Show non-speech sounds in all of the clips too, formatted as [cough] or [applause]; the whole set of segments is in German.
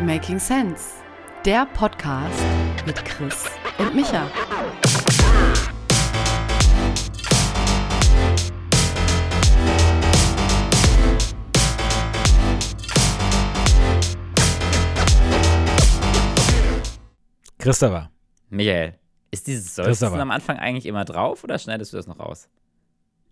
Making Sense, der Podcast mit Chris und Micha. Christopher. Michael, ist dieses Seufzen am Anfang eigentlich immer drauf oder schneidest du das noch raus?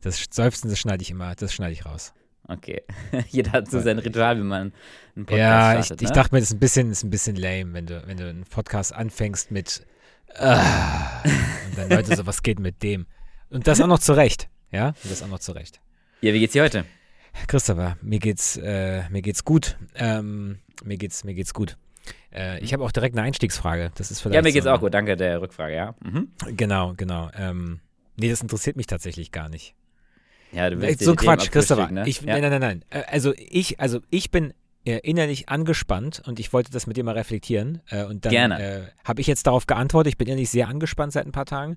Das Seufzen, das schneide ich immer, das schneide ich raus. Okay. [laughs] Jeder hat so sein Ritual, wie man einen Podcast ja, ich, startet, ich ne? dachte mir, das ist ein bisschen, ist ein bisschen lame, wenn du, wenn du einen Podcast anfängst mit ah, und dann Leute so, [laughs] was geht mit dem? Und das auch noch zurecht, ja? Und das auch noch zurecht. Ja, wie geht's dir heute? Christopher, mir geht's, äh, mir geht's gut. Ähm, mir geht's, mir geht's gut. Äh, ich habe auch direkt eine Einstiegsfrage. Das ist vielleicht Ja, mir geht's so, auch gut. Danke der Rückfrage, ja. Mhm. Genau, genau. Ähm, nee, das interessiert mich tatsächlich gar nicht. Ja, du willst so dir die Quatsch, Christopher. ne? Ich, ja? Nein, nein, nein, nein. Äh, Also ich, also ich bin äh, innerlich angespannt und ich wollte das mit dir mal reflektieren. Äh, und dann Gerne. äh, habe ich jetzt darauf geantwortet. Ich bin innerlich sehr angespannt seit ein paar Tagen.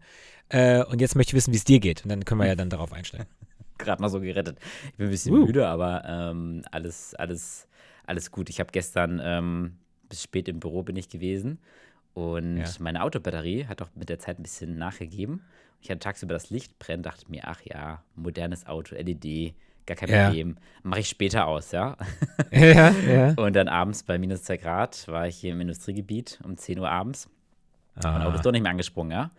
Äh, und jetzt möchte ich wissen, wie es dir geht. Und dann können wir ja dann darauf einsteigen. [laughs] gerade noch so gerettet. Ich bin ein bisschen Uh. müde, aber ähm, alles, alles, alles gut. Ich habe gestern ähm, bis spät im Büro bin ich gewesen und Ja. meine Autobatterie hat auch mit der Zeit ein bisschen nachgegeben. Ich hatte tagsüber das Licht brennen, dachte mir, ach ja, modernes Auto, LED, gar kein Ja. Problem. Mache ich später aus, ja. [laughs] ja, ja. Und dann abends bei minus 2 Grad war ich hier im Industriegebiet um 10 Uhr abends. Mein Auto Ah, ist doch nicht mehr angesprungen, ja.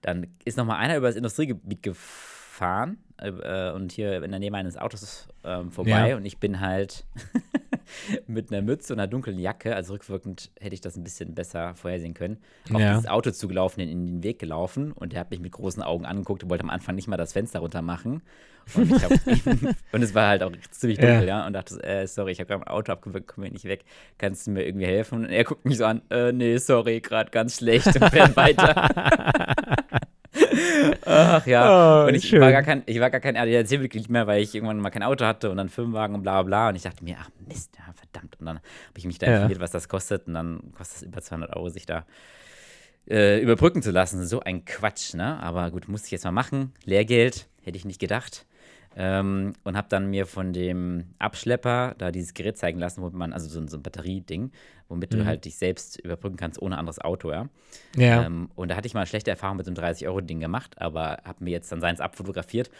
Dann ist noch mal einer über das Industriegebiet gefahren äh, und hier in der Nähe meines Autos ähm, vorbei Ja. und ich bin halt [laughs] mit einer Mütze und einer dunklen Jacke, also rückwirkend hätte ich das ein bisschen besser vorhersehen können, auf Ja. dieses Auto zugelaufen, in, in den Weg gelaufen und der hat mich mit großen Augen angeguckt und wollte am Anfang nicht mal das Fenster runter machen. Und, [laughs] [laughs] und es war halt auch ziemlich dunkel, ja. Und dachte, äh, sorry, ich habe gerade mein Auto abgewürgt, komme nicht weg. Kannst du mir irgendwie helfen? Und er guckt mich so an, äh, nee, sorry, gerade ganz schlecht und fährt weiter. Ach ja. Oh, und ich schön. war gar kein, ich war gar kein ADAC-Mitglied mehr, weil ich irgendwann mal kein Auto hatte und dann Firmenwagen und bla bla bla. Und ich dachte mir, ach Mist, ja, verdammt. Und dann habe ich mich da Ja. informiert, was das kostet. Und dann kostet es über 200 Euro, sich da äh, überbrücken zu lassen. So ein Quatsch, ne? Aber gut, musste ich jetzt mal machen. Lehrgeld, hätte ich nicht gedacht. Ähm, und habe dann mir von dem Abschlepper da dieses Gerät zeigen lassen, wo man, also so, ein- so ein Batterieding, womit Mhm. du halt dich selbst überbrücken kannst ohne anderes Auto, ja. ja. Ähm, und da hatte ich mal eine schlechte Erfahrung mit so einem 30-Euro-Ding gemacht, aber habe mir jetzt dann seins abfotografiert.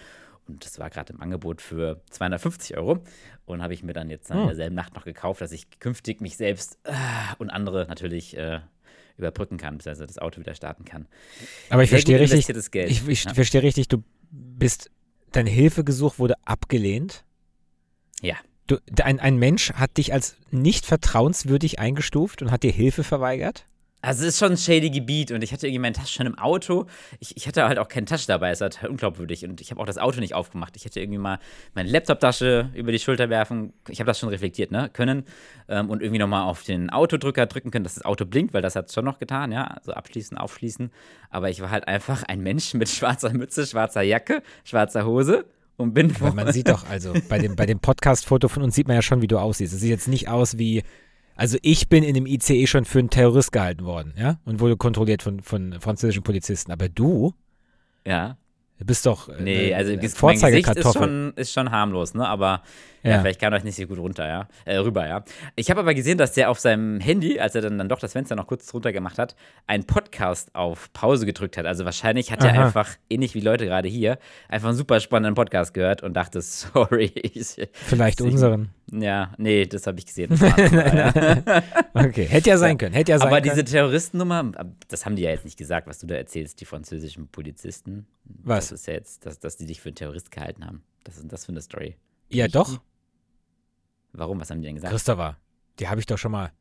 Und das war gerade im Angebot für 250 Euro. Und habe ich mir dann jetzt dann Oh. in derselben Nacht noch gekauft, dass ich künftig mich selbst äh, und andere natürlich äh, überbrücken kann, beziehungsweise das Auto wieder starten kann. Aber ich Sehr verstehe richtig, ich, ich Ja. verstehe richtig, du bist, dein Hilfegesuch wurde abgelehnt. Ja. Du, ein, ein Mensch hat dich als nicht vertrauenswürdig eingestuft und hat dir Hilfe verweigert? Also es ist schon ein shady Gebiet und ich hatte irgendwie meine Tasche schon im Auto. Ich, ich hatte halt auch keine Tasche dabei, es war total unglaubwürdig und ich habe auch das Auto nicht aufgemacht. Ich hätte irgendwie mal meine Laptoptasche über die Schulter werfen, ich habe das schon reflektiert, ne, können ähm, und irgendwie nochmal auf den Autodrücker drücken können, dass das Auto blinkt, weil das hat es schon noch getan, ja, also abschließen, aufschließen. Aber ich war halt einfach ein Mensch mit schwarzer Mütze, schwarzer Jacke, schwarzer Hose und bin Weil man sieht doch, also bei dem, bei dem Podcast-Foto von uns sieht man ja schon, wie du aussiehst. Es sieht jetzt nicht aus wie, also ich bin in dem ICE schon für einen Terrorist gehalten worden, ja, und wurde kontrolliert von, von französischen Polizisten. Aber du, ja. du bist doch äh, Nee, eine also mein Gesicht ist schon, ist schon harmlos, ne? Aber ja. Ja. vielleicht kam euch nicht so gut runter, ja. Äh, rüber, ja. Ich habe aber gesehen, dass der auf seinem Handy, als er dann, dann doch das Fenster noch kurz runter gemacht hat, einen Podcast auf Pause gedrückt hat. Also wahrscheinlich hat er Aha. einfach, ähnlich wie Leute gerade hier, einfach einen super spannenden Podcast gehört und dachte, [laughs] sorry. Ich, Vielleicht Sie- unseren. ja, nee, das habe ich gesehen. [laughs] Das war. Okay, hätte ja sein können, hätte ja sein Aber können. diese Terroristennummer, das haben die ja jetzt nicht gesagt, was du da erzählst, die französischen Polizisten. Was? Das ist ja jetzt, dass, dass die dich für einen Terrorist gehalten haben. Was ist das für eine Story? ja, doch, Warum? Was haben die denn gesagt? Christopher, die habe ich doch schon mal,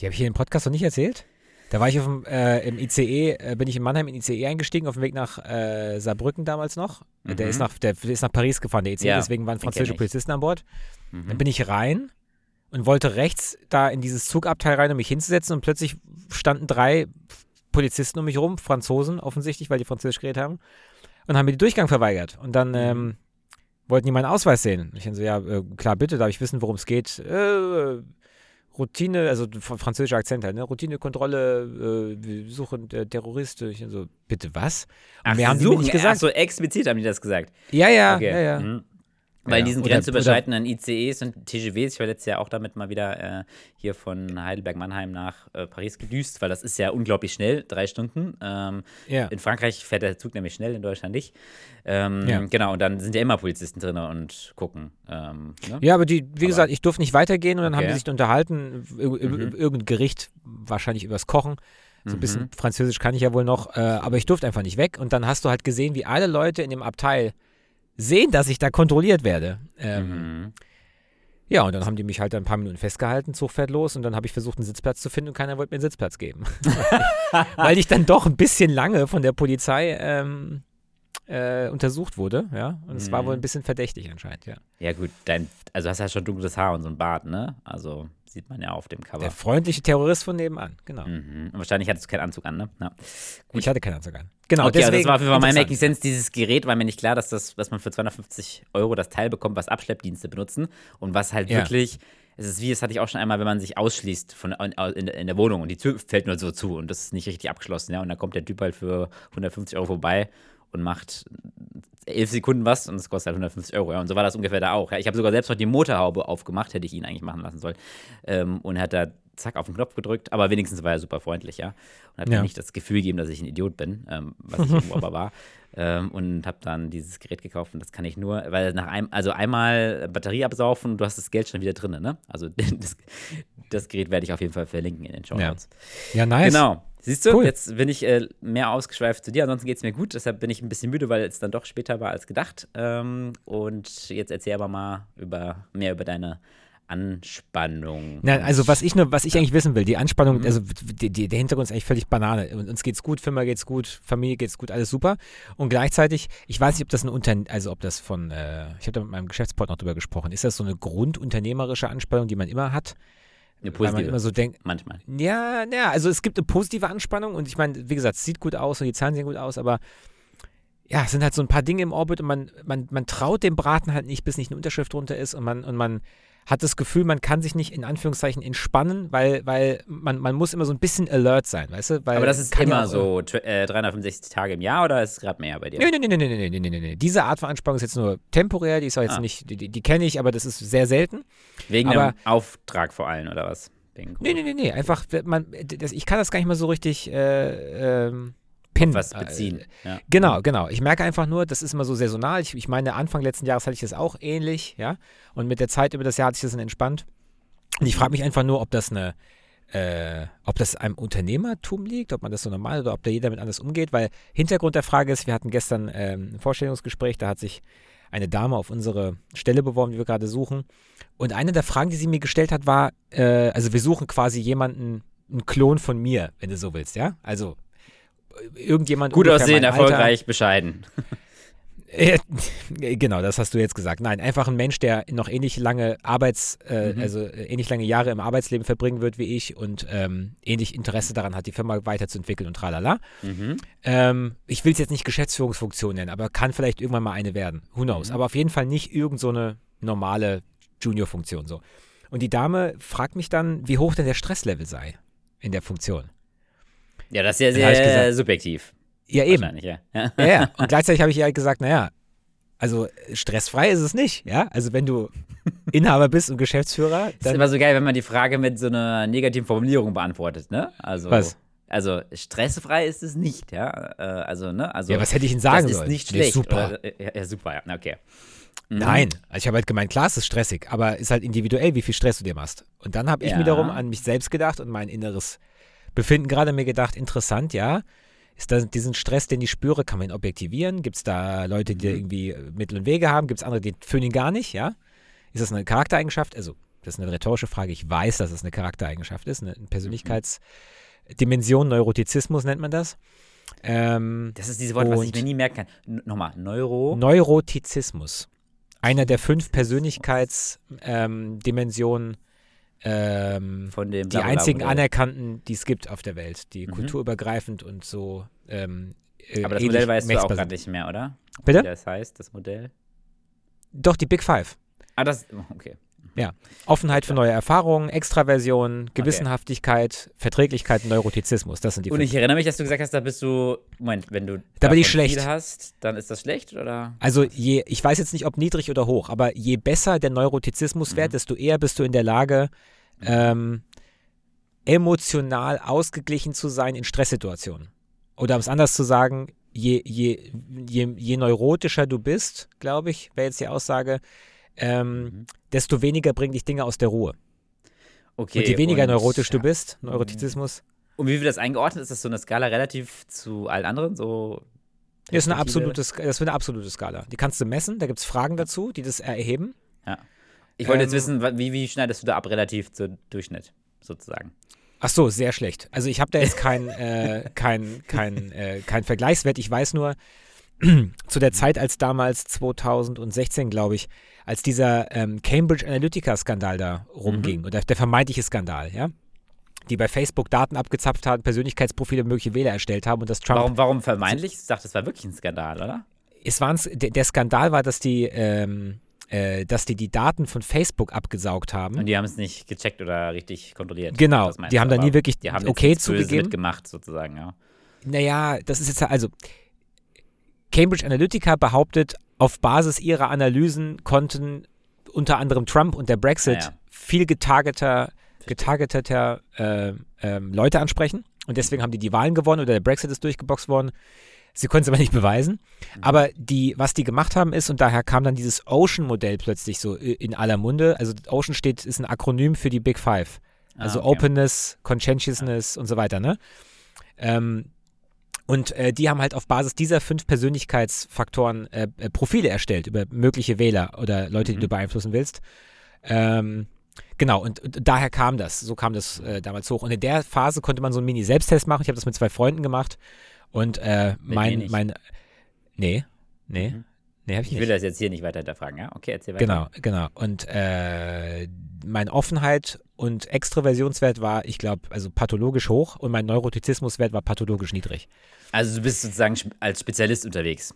die habe ich hier im Podcast noch nicht erzählt. Da war ich auf dem, äh, im ICE, äh, bin ich in Mannheim in ICE eingestiegen, auf dem Weg nach äh, Saarbrücken damals noch. Der, Mhm. ist nach, der, der ist nach Paris gefahren, der ICE, Ja, deswegen waren französische. Polizisten an Bord. Dann Mhm. bin ich rein und wollte rechts da in dieses Zugabteil rein, um mich hinzusetzen und plötzlich standen drei Polizisten um mich rum, Franzosen offensichtlich, weil die Französisch geredet haben und haben mir den Durchgang verweigert. Und dann ähm, wollten die meinen Ausweis sehen. Und ich dann so, ja, äh, klar, bitte, darf ich wissen, worum es geht? Äh, Routine, also fr- französischer Akzent halt, ne? Routinekontrolle, äh, wir suchen äh, Terroristen. Ich dann so, bitte was? Und Ach, mir haben suchen, nicht gesagt. Ach so, explizit haben die das gesagt. Ja, ja, Okay. ja, ja. Mhm. Weil in diesen oder- grenzüberschreitenden ICEs und TGWs, ich war letztes Jahr auch damit mal wieder äh, hier von Heidelberg-Mannheim nach äh, Paris gedüst, weil das ist ja unglaublich schnell, drei Stunden. Ähm, Ja. In Frankreich fährt der Zug nämlich schnell, in Deutschland nicht. Ähm, Ja. Genau, und dann sind ja immer Polizisten drin und gucken. Ähm, ne? Ja, aber die, wie Aber- gesagt, ich durfte nicht weitergehen und dann haben Okay. die sich unterhalten, Mhm. irgendein Gericht, wahrscheinlich übers Kochen. So ein bisschen Mhm. Französisch kann ich ja wohl noch, äh, aber ich durfte einfach nicht weg. Und dann hast du halt gesehen, wie alle Leute in dem Abteil sehen, dass ich da kontrolliert werde. Ähm, Mhm. Ja, und dann haben die mich halt ein paar Minuten festgehalten, Zug fährt los und dann habe ich versucht, einen Sitzplatz zu finden und keiner wollte mir einen Sitzplatz geben. [laughs] Weil ich dann doch ein bisschen lange von der Polizei ähm, äh, untersucht wurde, ja. Und es war Mhm. wohl ein bisschen verdächtig anscheinend, ja. Ja, gut, dein, also hast ja schon dunkles Haar und so ein Bart, ne? Also sieht man ja auf dem Cover. Der freundliche Terrorist von nebenan, genau. Mhm. Und wahrscheinlich hattest du keinen Anzug an, ne? Ja. Ich hatte keinen Anzug an. Genau, okay, also deswegen. das war auf jeden Fall mein. Making Sense. Dieses Gerät war mir nicht klar, dass, das, dass man für 250 Euro das Teil bekommt, was Abschleppdienste benutzen und was halt Ja. wirklich. Es ist wie, das hatte ich auch schon einmal, wenn man sich ausschließt von, in, in, in der Wohnung und die Tür fällt nur so zu und das ist nicht richtig abgeschlossen, ja. Und dann kommt der Typ halt für 150 Euro vorbei und macht elf Sekunden was und es kostet halt 150 Euro. Ja. Und so war das ungefähr da auch. Ja. Ich habe sogar selbst noch die Motorhaube aufgemacht, hätte ich ihn eigentlich machen lassen sollen. Ähm, und er hat da zack auf den Knopf gedrückt, aber wenigstens war er super freundlich, ja. Und hat Ja. mir nicht das Gefühl gegeben, dass ich ein Idiot bin, ähm, was ich irgendwo aber war. [laughs] Ähm, und habe dann dieses Gerät gekauft und das kann ich nur, weil nach einem, also einmal Batterie absaufen du hast das Geld schon wieder drin, ne? Also [laughs] das, das Gerät werde ich auf jeden Fall verlinken in den Show Ja. Notes. Ja, nice. Genau. Siehst du, Cool. jetzt bin ich äh, mehr ausgeschweift zu dir. Ansonsten geht es mir gut. Deshalb bin ich ein bisschen müde, weil es dann doch später war als gedacht. Ähm, und jetzt erzähl aber mal über, mehr über deine Anspannung. Nein, also was ich nur, was ich eigentlich wissen will, die Anspannung, Mhm. also die, die, der Hintergrund ist eigentlich völlig Banane. Uns geht's gut, Firma geht's gut, Familie geht's gut, alles super. Und gleichzeitig, ich weiß nicht, ob das ein Unternehmen, also ob das von, äh, ich habe da mit meinem Geschäftspartner drüber gesprochen, ist das so eine grundunternehmerische Anspannung, die man immer hat? Eine Weil man positive. immer so denkt, Manchmal. ja, ja, also es gibt eine positive Anspannung und ich meine, wie gesagt, es sieht gut aus und die Zahlen sehen gut aus, aber ja, es sind halt so ein paar Dinge im Orbit und man, man, man traut dem Braten halt nicht, bis nicht eine Unterschrift drunter ist und man, und man hat das Gefühl, man kann sich nicht in Anführungszeichen entspannen, weil, weil man, man muss immer so ein bisschen alert sein, weißt du? Weil Aber das ist immer ja so, äh, 365 Tage im Jahr oder ist es gerade mehr bei dir? Nee, nee, nee, nee, nee, nee, nee, nee. Diese Art von Anspannung ist jetzt nur temporär, die ist auch jetzt ah. nicht, die, die kenne ich, aber das ist sehr selten. Wegen aber, einem Auftrag vor allem oder was? Wegen nee, nee, nee, nee, einfach, man, das, ich kann das gar nicht mal so richtig, äh, ähm, pinnen. was Äh, beziehen. Ja. Genau, genau. Ich merke einfach nur, das ist immer so saisonal. Ich, ich meine, Anfang letzten Jahres hatte ich das auch ähnlich, ja. Und mit der Zeit über das Jahr hat sich das dann entspannt. Und ich frage mich einfach nur, ob das eine, äh, ob das einem Unternehmertum liegt, ob man das so normal oder ob da jeder mit anders umgeht, weil Hintergrund der Frage ist, wir hatten gestern ähm, ein Vorstellungsgespräch, da hat sich eine Dame auf unsere Stelle beworben, die wir gerade suchen. Und eine der Fragen, die sie mir gestellt hat, war, äh, also wir suchen quasi jemanden, einen Klon von mir, wenn du so willst, ja? Also irgendjemand Gut aussehen, mein Alter. erfolgreich, bescheiden. [laughs] Genau, das hast du jetzt gesagt. Nein, einfach ein Mensch, der noch ähnlich lange Arbeits, äh, Mhm. also äh, ähnlich lange Jahre im Arbeitsleben verbringen wird wie ich und ähm, ähnlich Interesse daran hat, die Firma weiterzuentwickeln und tralala. Mhm. Ähm, ich will es jetzt nicht Geschäftsführungsfunktion nennen, aber kann vielleicht irgendwann mal eine werden. Who knows? Mhm. Aber auf jeden Fall nicht irgend so eine normale Junior-Funktion so. Und die Dame fragt mich dann, wie hoch denn der Stresslevel sei in der Funktion. Ja, das ist ja Dann sehr gesagt- subjektiv. Ja, eben. Ja. ja. [laughs] Ja, ja. Und gleichzeitig habe ich ihr halt gesagt, naja, also stressfrei ist es nicht, ja. Also wenn du Inhaber bist und Geschäftsführer, Das ist dann immer so geil, wenn man die Frage mit so einer negativen Formulierung beantwortet, ne? Also, Was? Also stressfrei ist es nicht, ja. Äh, also, ne? Also, ja, was hätte ich Ihnen sagen das ist sollen? nicht Nee, schlecht. super. Oder, ja, ja, super, ja. Okay. Mhm. Nein, also ich habe halt gemeint, klar, es ist stressig, aber ist halt individuell, wie viel Stress du dir machst. Und dann habe ich Ja. wiederum an mich selbst gedacht und mein inneres Befinden gerade mir gedacht, interessant, ja. Ist das, diesen Stress, den ich spüre, kann man ihn objektivieren? Gibt es da Leute, die Mhm. irgendwie äh, Mittel und Wege haben? Gibt es andere, die fühlen ihn gar nicht, ja? Ist das eine Charaktereigenschaft? Also, das ist eine rhetorische Frage. Ich weiß, dass es eine Charaktereigenschaft ist, eine Persönlichkeitsdimension, Neurotizismus nennt man das. Ähm, Das ist dieses Wort, was ich mir nie merken kann. N nochmal, Neuro. Neurotizismus. Einer der fünf Persönlichkeitsdimensionen, ähm, von dem die Blablabla einzigen anerkannten, die es gibt auf der Welt, die Mhm. kulturübergreifend und so. Ähm, äh, Aber das Modell weißt du auch gerade nicht mehr, oder? Bitte? Wie das heißt, das Modell. Doch, die Big Five. Ah, das. Okay. Ja. Offenheit für neue Erfahrungen, Extraversion, Gewissenhaftigkeit, Verträglichkeit, Neurotizismus. Das sind die Und fünf. ich erinnere mich, dass du gesagt hast, da bist du, Moment, wenn du Da bin ich schlecht. hast, dann ist das schlecht, oder? Also je, ich weiß jetzt nicht, ob niedrig oder hoch, aber je besser der Neurotizismuswert, Mhm. desto eher bist du in der Lage, ähm, emotional ausgeglichen zu sein in Stresssituationen. Oder um es anders zu sagen, je, je, je, je neurotischer du bist, glaube ich, wäre jetzt die Aussage, ähm, Mhm. desto weniger bringen dich Dinge aus der Ruhe. Okay. und je weniger und- neurotisch du bist, Neurotizismus, Und wie wird das eingeordnet? Ist das so eine Skala relativ zu allen anderen? So das ist eine absolute, das ist eine absolute Skala. Die kannst du messen, da gibt es Fragen dazu, die das erheben. Ich wollte jetzt Ähm, wissen, wa- wie, wie schneidest du da ab relativ zu Durchschnitt, sozusagen? Ach so, sehr schlecht. Also ich habe da jetzt kein, äh, kein, kein, äh, kein Vergleichswert. Ich weiß nur, [clears throat] zu der Zeit, als damals 2016, glaube ich, als dieser ähm, Cambridge Analytica-Skandal da rumging, oder der vermeintliche Skandal, ja, die bei Facebook Daten abgezapft haben, Persönlichkeitsprofile mögliche Wähler erstellt haben und das Trump Warum, warum vermeintlich? Ich dachte, das war wirklich ein Skandal, oder? es waren's, der, der Skandal war, dass die, ähm, äh, dass die die Daten von Facebook abgesaugt haben. Und die haben es nicht gecheckt oder richtig kontrolliert. Genau, die haben da nie wirklich die haben okay zugegeben. mitgemacht, sozusagen, ja. Naja, das ist jetzt also. Cambridge Analytica behauptet, auf Basis ihrer Analysen konnten unter anderem Trump und der Brexit Ah ja. viel getargeter, getargeteter äh, ähm, Leute ansprechen. Und deswegen haben die die Wahlen gewonnen oder der Brexit ist durchgeboxt worden. Sie konnten es aber [laughs] nicht beweisen. Mhm. Aber die, was die gemacht haben ist, und daher kam dann dieses Ocean-Modell plötzlich so i- in aller Munde. Also Ocean steht, ist ein Akronym für die Big Five. Also Ah, okay. Openness, Conscientiousness und so weiter, ne? Ähm, und äh, die haben halt auf Basis dieser fünf Persönlichkeitsfaktoren äh, äh, Profile erstellt über mögliche Wähler oder Leute, die Mhm. du beeinflussen willst. Ähm, genau, und, und daher kam das. So kam das äh, damals hoch. Und in der Phase konnte man so einen Mini-Selbsttest machen. Ich habe das mit zwei Freunden gemacht. Und äh, mein, mein. Nee, nee, Mhm. Nee, ich Ich will das jetzt hier nicht weiter hinterfragen, ja? Okay, erzähl weiter. Genau, genau. Und äh, mein Offenheit und Extroversionswert war, ich glaube, also pathologisch hoch und mein Neurotizismuswert war pathologisch niedrig. Also du bist sozusagen als Spezialist unterwegs.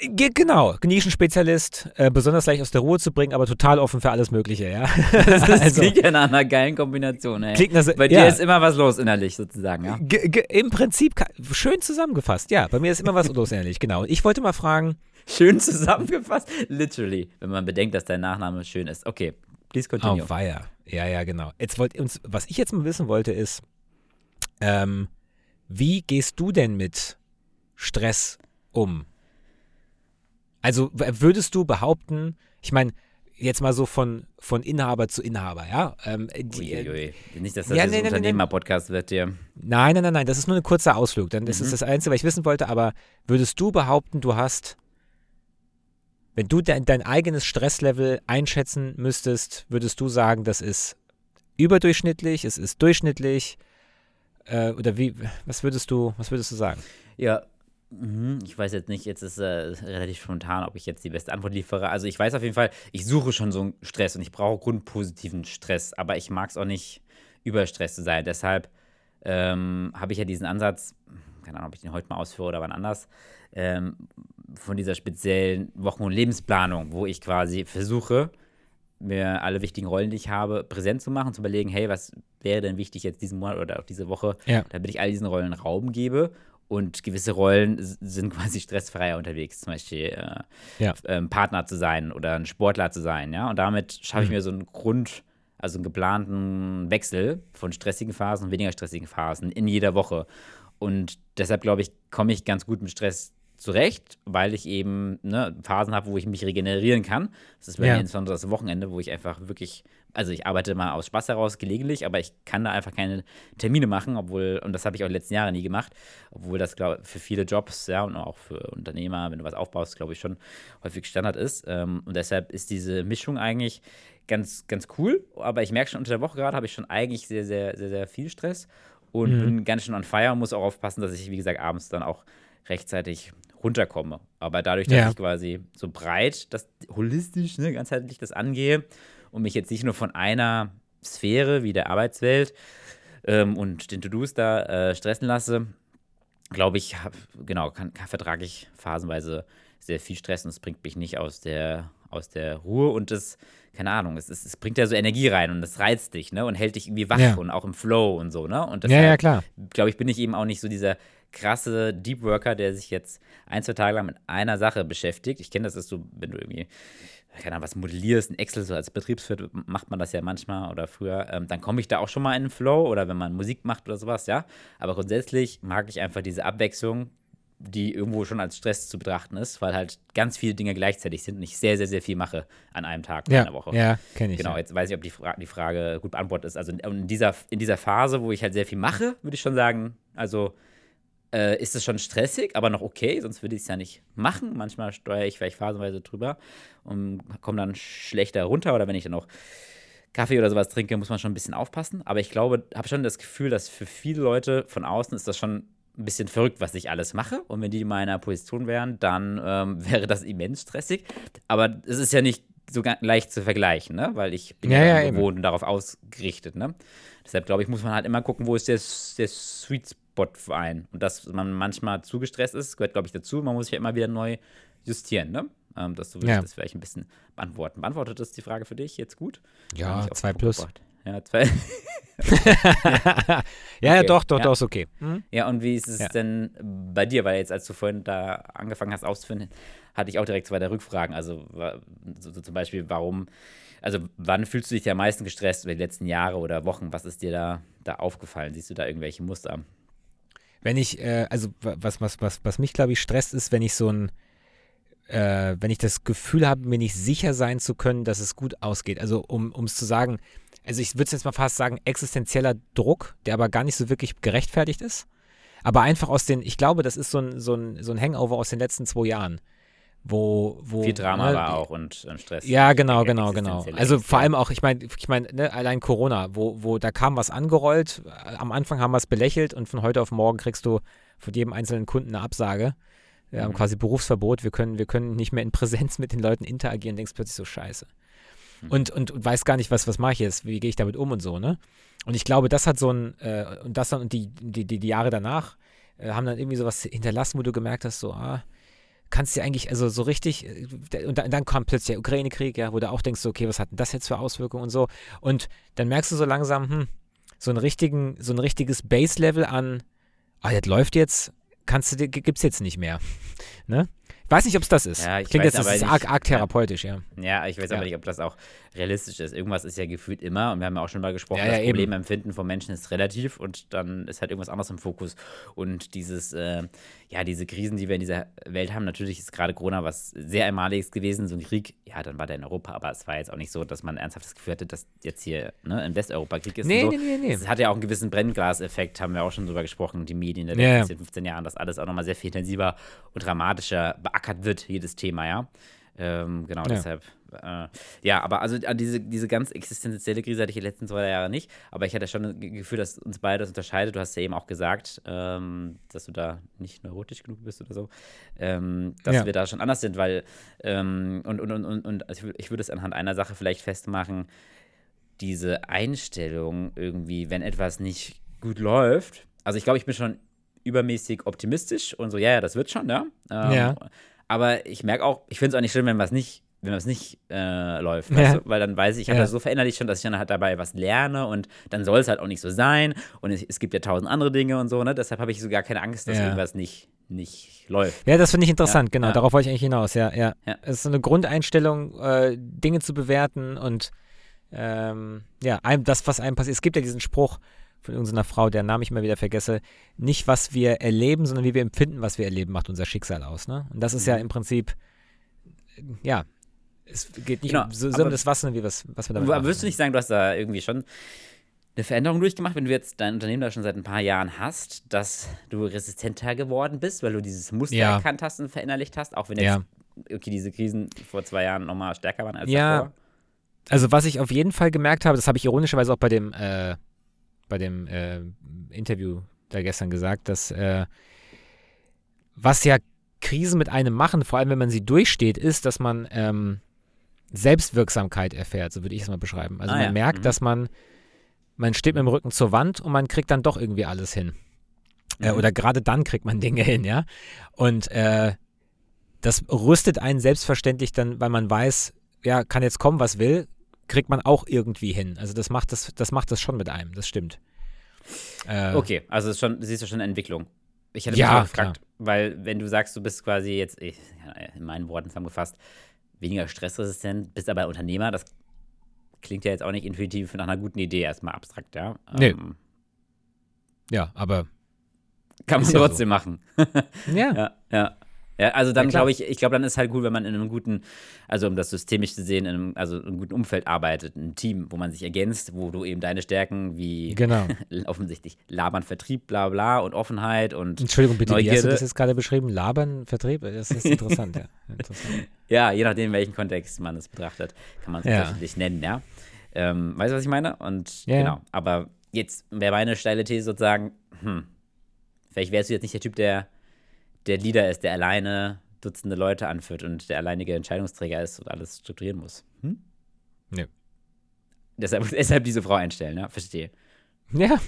Ge genau, Nischenspezialist, äh, besonders leicht aus der Ruhe zu bringen, aber total offen für alles Mögliche, ja. [laughs] Das [laughs] also, klingt ja nach einer geilen Kombination, ey. klingt nach, Bei dir ja, ist immer was los innerlich, sozusagen, ja? ge- Im Prinzip schön zusammengefasst, ja. Bei mir ist immer was los ehrlich, genau. Ich wollte mal fragen, [laughs] Schön zusammengefasst. Literally. Wenn man bedenkt, dass dein Nachname schön ist. Okay, please continue. Oh, weia. Ja, ja, genau. Jetzt wollt uns, was ich jetzt mal wissen wollte, ist, ähm, wie gehst du denn mit Stress um? Also würdest du behaupten, ich meine, jetzt mal so von, von Inhaber zu Inhaber, ja? Ähm, die, äh, Uiuiui. Nicht, dass das Ja, jetzt ein. Unternehmer-Podcast wird dir. Nein, nein, nein, nein, das ist nur ein kurzer Ausflug. Dann das Mhm. ist das Einzige, was ich wissen wollte. Aber würdest du behaupten, du hast, wenn du dein, dein eigenes Stresslevel einschätzen müsstest, würdest du sagen, das ist überdurchschnittlich, es ist durchschnittlich? Äh, oder wie, was würdest du, was würdest du sagen? Ja, ich weiß jetzt nicht, jetzt ist äh, relativ spontan, ob ich jetzt die beste Antwort liefere. Also ich weiß auf jeden Fall, ich suche schon so einen Stress und ich brauche grundpositiven Stress, aber ich mag es auch nicht, überstress zu sein. Deshalb ähm, habe ich ja diesen Ansatz, keine Ahnung, ob ich den heute mal ausführe oder wann anders, ähm, von dieser speziellen Wochen- und Lebensplanung, wo ich quasi versuche, mir alle wichtigen Rollen, die ich habe, präsent zu machen, zu überlegen, hey, was wäre denn wichtig jetzt diesen Monat oder auch diese Woche, Ja. damit ich all diesen Rollen Raum gebe. Und gewisse Rollen sind quasi stressfreier unterwegs, zum Beispiel äh, Ja. ähm, Partner zu sein oder ein Sportler zu sein, ja. Und damit schaffe ich Mhm. mir so einen Grund, also einen geplanten Wechsel von stressigen Phasen und weniger stressigen Phasen in jeder Woche. Und deshalb, glaube ich, komme ich ganz gut mit Stress zurecht, weil ich eben ne, Phasen habe, wo ich mich regenerieren kann. Das ist bei Ja. mir insbesondere das Wochenende, wo ich einfach wirklich, also ich arbeite mal aus Spaß heraus gelegentlich, aber ich kann da einfach keine Termine machen, obwohl, und das habe ich auch die letzten Jahre nie gemacht, obwohl das, glaube ich, für viele Jobs, ja, und auch für Unternehmer, wenn du was aufbaust, glaube ich, schon häufig Standard ist. Ähm, und deshalb ist diese Mischung eigentlich ganz, ganz cool, aber ich merke schon unter der Woche gerade habe ich schon eigentlich sehr, sehr, sehr, sehr viel Stress und bin ganz schön on fire und muss auch aufpassen, dass ich, wie gesagt, abends dann auch rechtzeitig runterkomme. Aber dadurch, dass Ja. ich quasi so breit, das holistisch, ne, ganzheitlich das angehe und mich jetzt nicht nur von einer Sphäre wie der Arbeitswelt ähm, und den To-Dos da äh, stressen lasse, glaube ich, hab, genau, kann, kann, vertrage ich phasenweise sehr viel Stress und es bringt mich nicht aus der, aus der Ruhe und das, keine Ahnung, es, es, es bringt ja so Energie rein und es reizt dich, ne? Und hält dich irgendwie wach Ja. und auch im Flow und so, ne? Und Ja, ja, deshalb, klar. glaube ich, bin ich eben auch nicht so dieser krasse Deep Worker, der sich jetzt ein, zwei Tage lang mit einer Sache beschäftigt. Ich kenne das, ist so, wenn du irgendwie, keine Ahnung, was modellierst, in Excel, so als Betriebswirt macht man das ja manchmal oder früher, ähm, dann komme ich da auch schon mal in den Flow oder wenn man Musik macht oder sowas, ja. Aber grundsätzlich mag ich einfach diese Abwechslung, die irgendwo schon als Stress zu betrachten ist, weil halt ganz viele Dinge gleichzeitig sind und ich sehr, sehr, sehr viel mache an einem Tag Ja, einer Woche. ja kenne ich. Genau, ja. jetzt weiß ich, ob die, Fra die Frage gut beantwortet ist. Also in dieser, in dieser Phase, wo ich halt sehr viel mache, würde ich schon sagen, also äh, ist es schon stressig, aber noch okay, sonst würde ich es ja nicht machen. Manchmal steuere ich vielleicht phasenweise drüber und komme dann schlechter runter oder wenn ich dann auch Kaffee oder sowas trinke, muss man schon ein bisschen aufpassen. Aber ich glaube, habe schon das Gefühl, dass für viele Leute von außen ist das schon ein bisschen verrückt, was ich alles mache. Und wenn die in meiner Position wären, dann ähm, [laughs] wäre das immens stressig. Aber es ist ja nicht so leicht zu vergleichen, ne? weil ich bin Ja, ja, ja, gewohnt und darauf ausgerichtet. Ne? Deshalb glaube ich, muss man halt immer gucken, wo ist der, der Sweet Einen. Und dass man manchmal zu gestresst ist, gehört, glaube ich, dazu. Man muss sich ja immer wieder neu justieren. Ne? Ähm, dass du Ja. das vielleicht ein bisschen beantworten. Beantwortet das die Frage für dich jetzt gut? Ja, zwei plus. gebracht. Ja, zwei. [laughs] ja, ja, Okay, doch, doch, ja. doch, ist okay. Hm? Ja, und wie ist es Ja. denn bei dir? Weil jetzt, als du vorhin da angefangen hast auszufinden, hatte ich auch direkt zwei der Rückfragen. Also so, so zum Beispiel, warum, also wann fühlst du dich am meisten gestresst über die letzten Jahre oder Wochen? Was ist dir da, da aufgefallen? Siehst du da irgendwelche Muster? Wenn ich, äh, also wa- was, was, was, was mich, glaube ich, stresst, ist, wenn ich so ein, äh, wenn ich das Gefühl habe, mir nicht sicher sein zu können, dass es gut ausgeht. Also um es zu sagen, also ich würde jetzt mal fast sagen, existenzieller Druck, der aber gar nicht so wirklich gerechtfertigt ist. Aber einfach aus den, ich glaube, das ist so ein, so ein, so ein Hangover aus den letzten zwei Jahren. Wo, wo Viel Drama ne, war auch und, und Stress. Ja, genau, genau, genau. Also vor allem auch, ich meine, ich meine, ne, allein Corona, wo, wo da kam was angerollt, äh, am Anfang haben wir es belächelt und von heute auf morgen kriegst du von jedem einzelnen Kunden eine Absage. Wir haben Mhm. quasi Berufsverbot, wir können, wir können nicht mehr in Präsenz mit den Leuten interagieren, denkst plötzlich so scheiße. Mhm. Und, und, und weiß gar nicht, was, was mache ich jetzt, wie gehe ich damit um und so, ne? Und ich glaube, das hat so ein, äh, und das dann, und die, die, die, die Jahre danach äh, haben dann irgendwie sowas hinterlassen, wo du gemerkt hast, so, ah, kannst dir eigentlich, also so richtig, äh, und dann, dann kam plötzlich der Ukraine-Krieg, ja, wo du auch denkst, okay, was hat denn das jetzt für Auswirkungen und so. Und dann merkst du so langsam, hm, so einen richtigen, so ein richtiges Base-Level an, ah, das läuft jetzt, kannst du dir, gibt's jetzt nicht mehr. [laughs] ne? Ich weiß nicht, ob es das ist. Ja, ich Klingt jetzt, das ist nicht. arg, arg Ja. therapeutisch, ja. Ja, ich weiß Ja. aber nicht, ob das auch realistisch ist. Irgendwas ist ja gefühlt immer, und wir haben ja auch schon mal gesprochen, Ja, ja, das eben. Problemempfinden von Menschen ist relativ und dann ist halt irgendwas anderes im Fokus. Und dieses, äh, ja, diese Krisen, die wir in dieser Welt haben, natürlich ist gerade Corona was sehr Einmaliges gewesen, so ein Krieg, ja, dann war der in Europa, aber es war jetzt auch nicht so, dass man ernsthaft das Gefühl hatte, dass jetzt hier ne, in Westeuropa Krieg ist. Nee, so. nee, nee, nee. Es hat ja auch einen gewissen Brennglaseffekt, haben wir auch schon drüber gesprochen, die Medien in den ja. letzten 10, 15 Jahren, dass alles auch nochmal sehr viel intensiver und dramatischer beackert wird, jedes Thema, ja. Ähm, genau, Ja. deshalb. Äh, ja, aber also diese, diese ganz existenzielle Krise hatte ich die letzten zwei Jahre nicht. Aber ich hatte schon das Ge- Gefühl, dass uns beide das unterscheidet. Du hast ja eben auch gesagt, ähm, dass du da nicht neurotisch genug bist oder so. Ähm, dass Ja. wir da schon anders sind, weil, ähm, und, und, und, und, und also ich würde es anhand einer Sache vielleicht festmachen, diese Einstellung irgendwie, wenn etwas nicht gut läuft. Also ich glaube, ich bin schon übermäßig optimistisch und so, ja, ja, das wird schon, ja. Ähm, Ja. Aber ich merke auch, ich finde es auch nicht schlimm, wenn was nicht, wenn was nicht äh, läuft, Ja. weißt du? weil dann weiß ich, ich habe Ja. das so verinnerlicht schon, dass ich dann halt dabei was lerne und dann soll es halt auch nicht so sein und es, es gibt ja tausend andere Dinge und so, ne? Deshalb habe ich so gar keine Angst, dass Ja. irgendwas nicht, nicht läuft. Ja, das finde ich interessant, Ja, genau. ja. Darauf wollte ich eigentlich hinaus, ja, ja. Es ist so eine Grundeinstellung, äh, Dinge zu bewerten und ähm, ja, einem, das, was einem passiert. Es gibt ja diesen Spruch von irgendeiner Frau, deren Namen ich immer wieder vergesse, nicht was wir erleben, sondern wie wir empfinden, was wir erleben, macht unser Schicksal aus. Ne? Und das ist ja Mhm. im Prinzip, äh, ja, es geht nicht Genau, um so, so aber- das Was, sondern wie was, was wir damit Aber machen. würdest du nicht sagen, du hast da irgendwie schon eine Veränderung durchgemacht, wenn du jetzt dein Unternehmen da schon seit ein paar Jahren hast, dass du resistenter geworden bist, weil du dieses Muster Ja. erkannt hast und verinnerlicht hast, auch wenn Ja. jetzt okay, diese Krisen vor zwei Jahren nochmal stärker waren als Ja. davor? Also was ich auf jeden Fall gemerkt habe, das habe ich ironischerweise auch bei dem, äh, bei dem äh, Interview da gestern gesagt, dass äh, was ja Krisen mit einem machen, vor allem wenn man sie durchsteht, ist, dass man ähm, Selbstwirksamkeit erfährt, so würde ich es mal beschreiben. Also Ah, man ja. merkt, Mhm. dass man, man steht mit dem Rücken zur Wand und man kriegt dann doch irgendwie alles hin. Äh, Mhm. oder gerade dann kriegt man Dinge hin, ja. Und äh, das rüstet einen selbstverständlich dann, weil man weiß, ja, kann jetzt kommen, was will, kriegt man auch irgendwie hin. Also das macht das, das macht das schon mit einem, das stimmt. Äh, okay, also ist schon, siehst du schon eine Entwicklung. Ich hätte ja, mich gefragt, weil wenn du sagst, du bist quasi jetzt, ich, in meinen Worten zusammengefasst, weniger stressresistent, bist aber Unternehmer, das klingt ja jetzt auch nicht intuitiv nach einer guten Idee, erstmal abstrakt, ja. Nee. Ähm, ja, aber. Kann man trotzdem ja so. machen. ja. [laughs] ja. Ja, ja, also dann ja, glaube ich, ich glaube, dann ist halt cool, wenn man in einem guten, also um das systemisch zu sehen, in einem, also in einem guten Umfeld arbeitet, ein Team, wo man sich ergänzt, wo du eben deine Stärken wie genau. [laughs] offensichtlich Labern, Vertrieb, bla bla und Offenheit und Entschuldigung, bitte, Neugierde. wie hast du das jetzt gerade beschrieben? Labern, Vertrieb? Das ist interessant, ja. [laughs] Interessant. ja, je nachdem, welchen Kontext man es betrachtet, kann man es ja. unterschiedlich nennen, ja. Ähm, weißt du, was ich meine? Und ja. genau, aber jetzt wäre meine steile These sozusagen, hm, vielleicht wärst du jetzt nicht der Typ, der der Leader ist, der alleine Dutzende Leute anführt und der alleinige Entscheidungsträger ist und alles strukturieren muss. Hm? Nee. Deshalb, [laughs] deshalb diese Frau einstellen, ja, verstehe. Ja.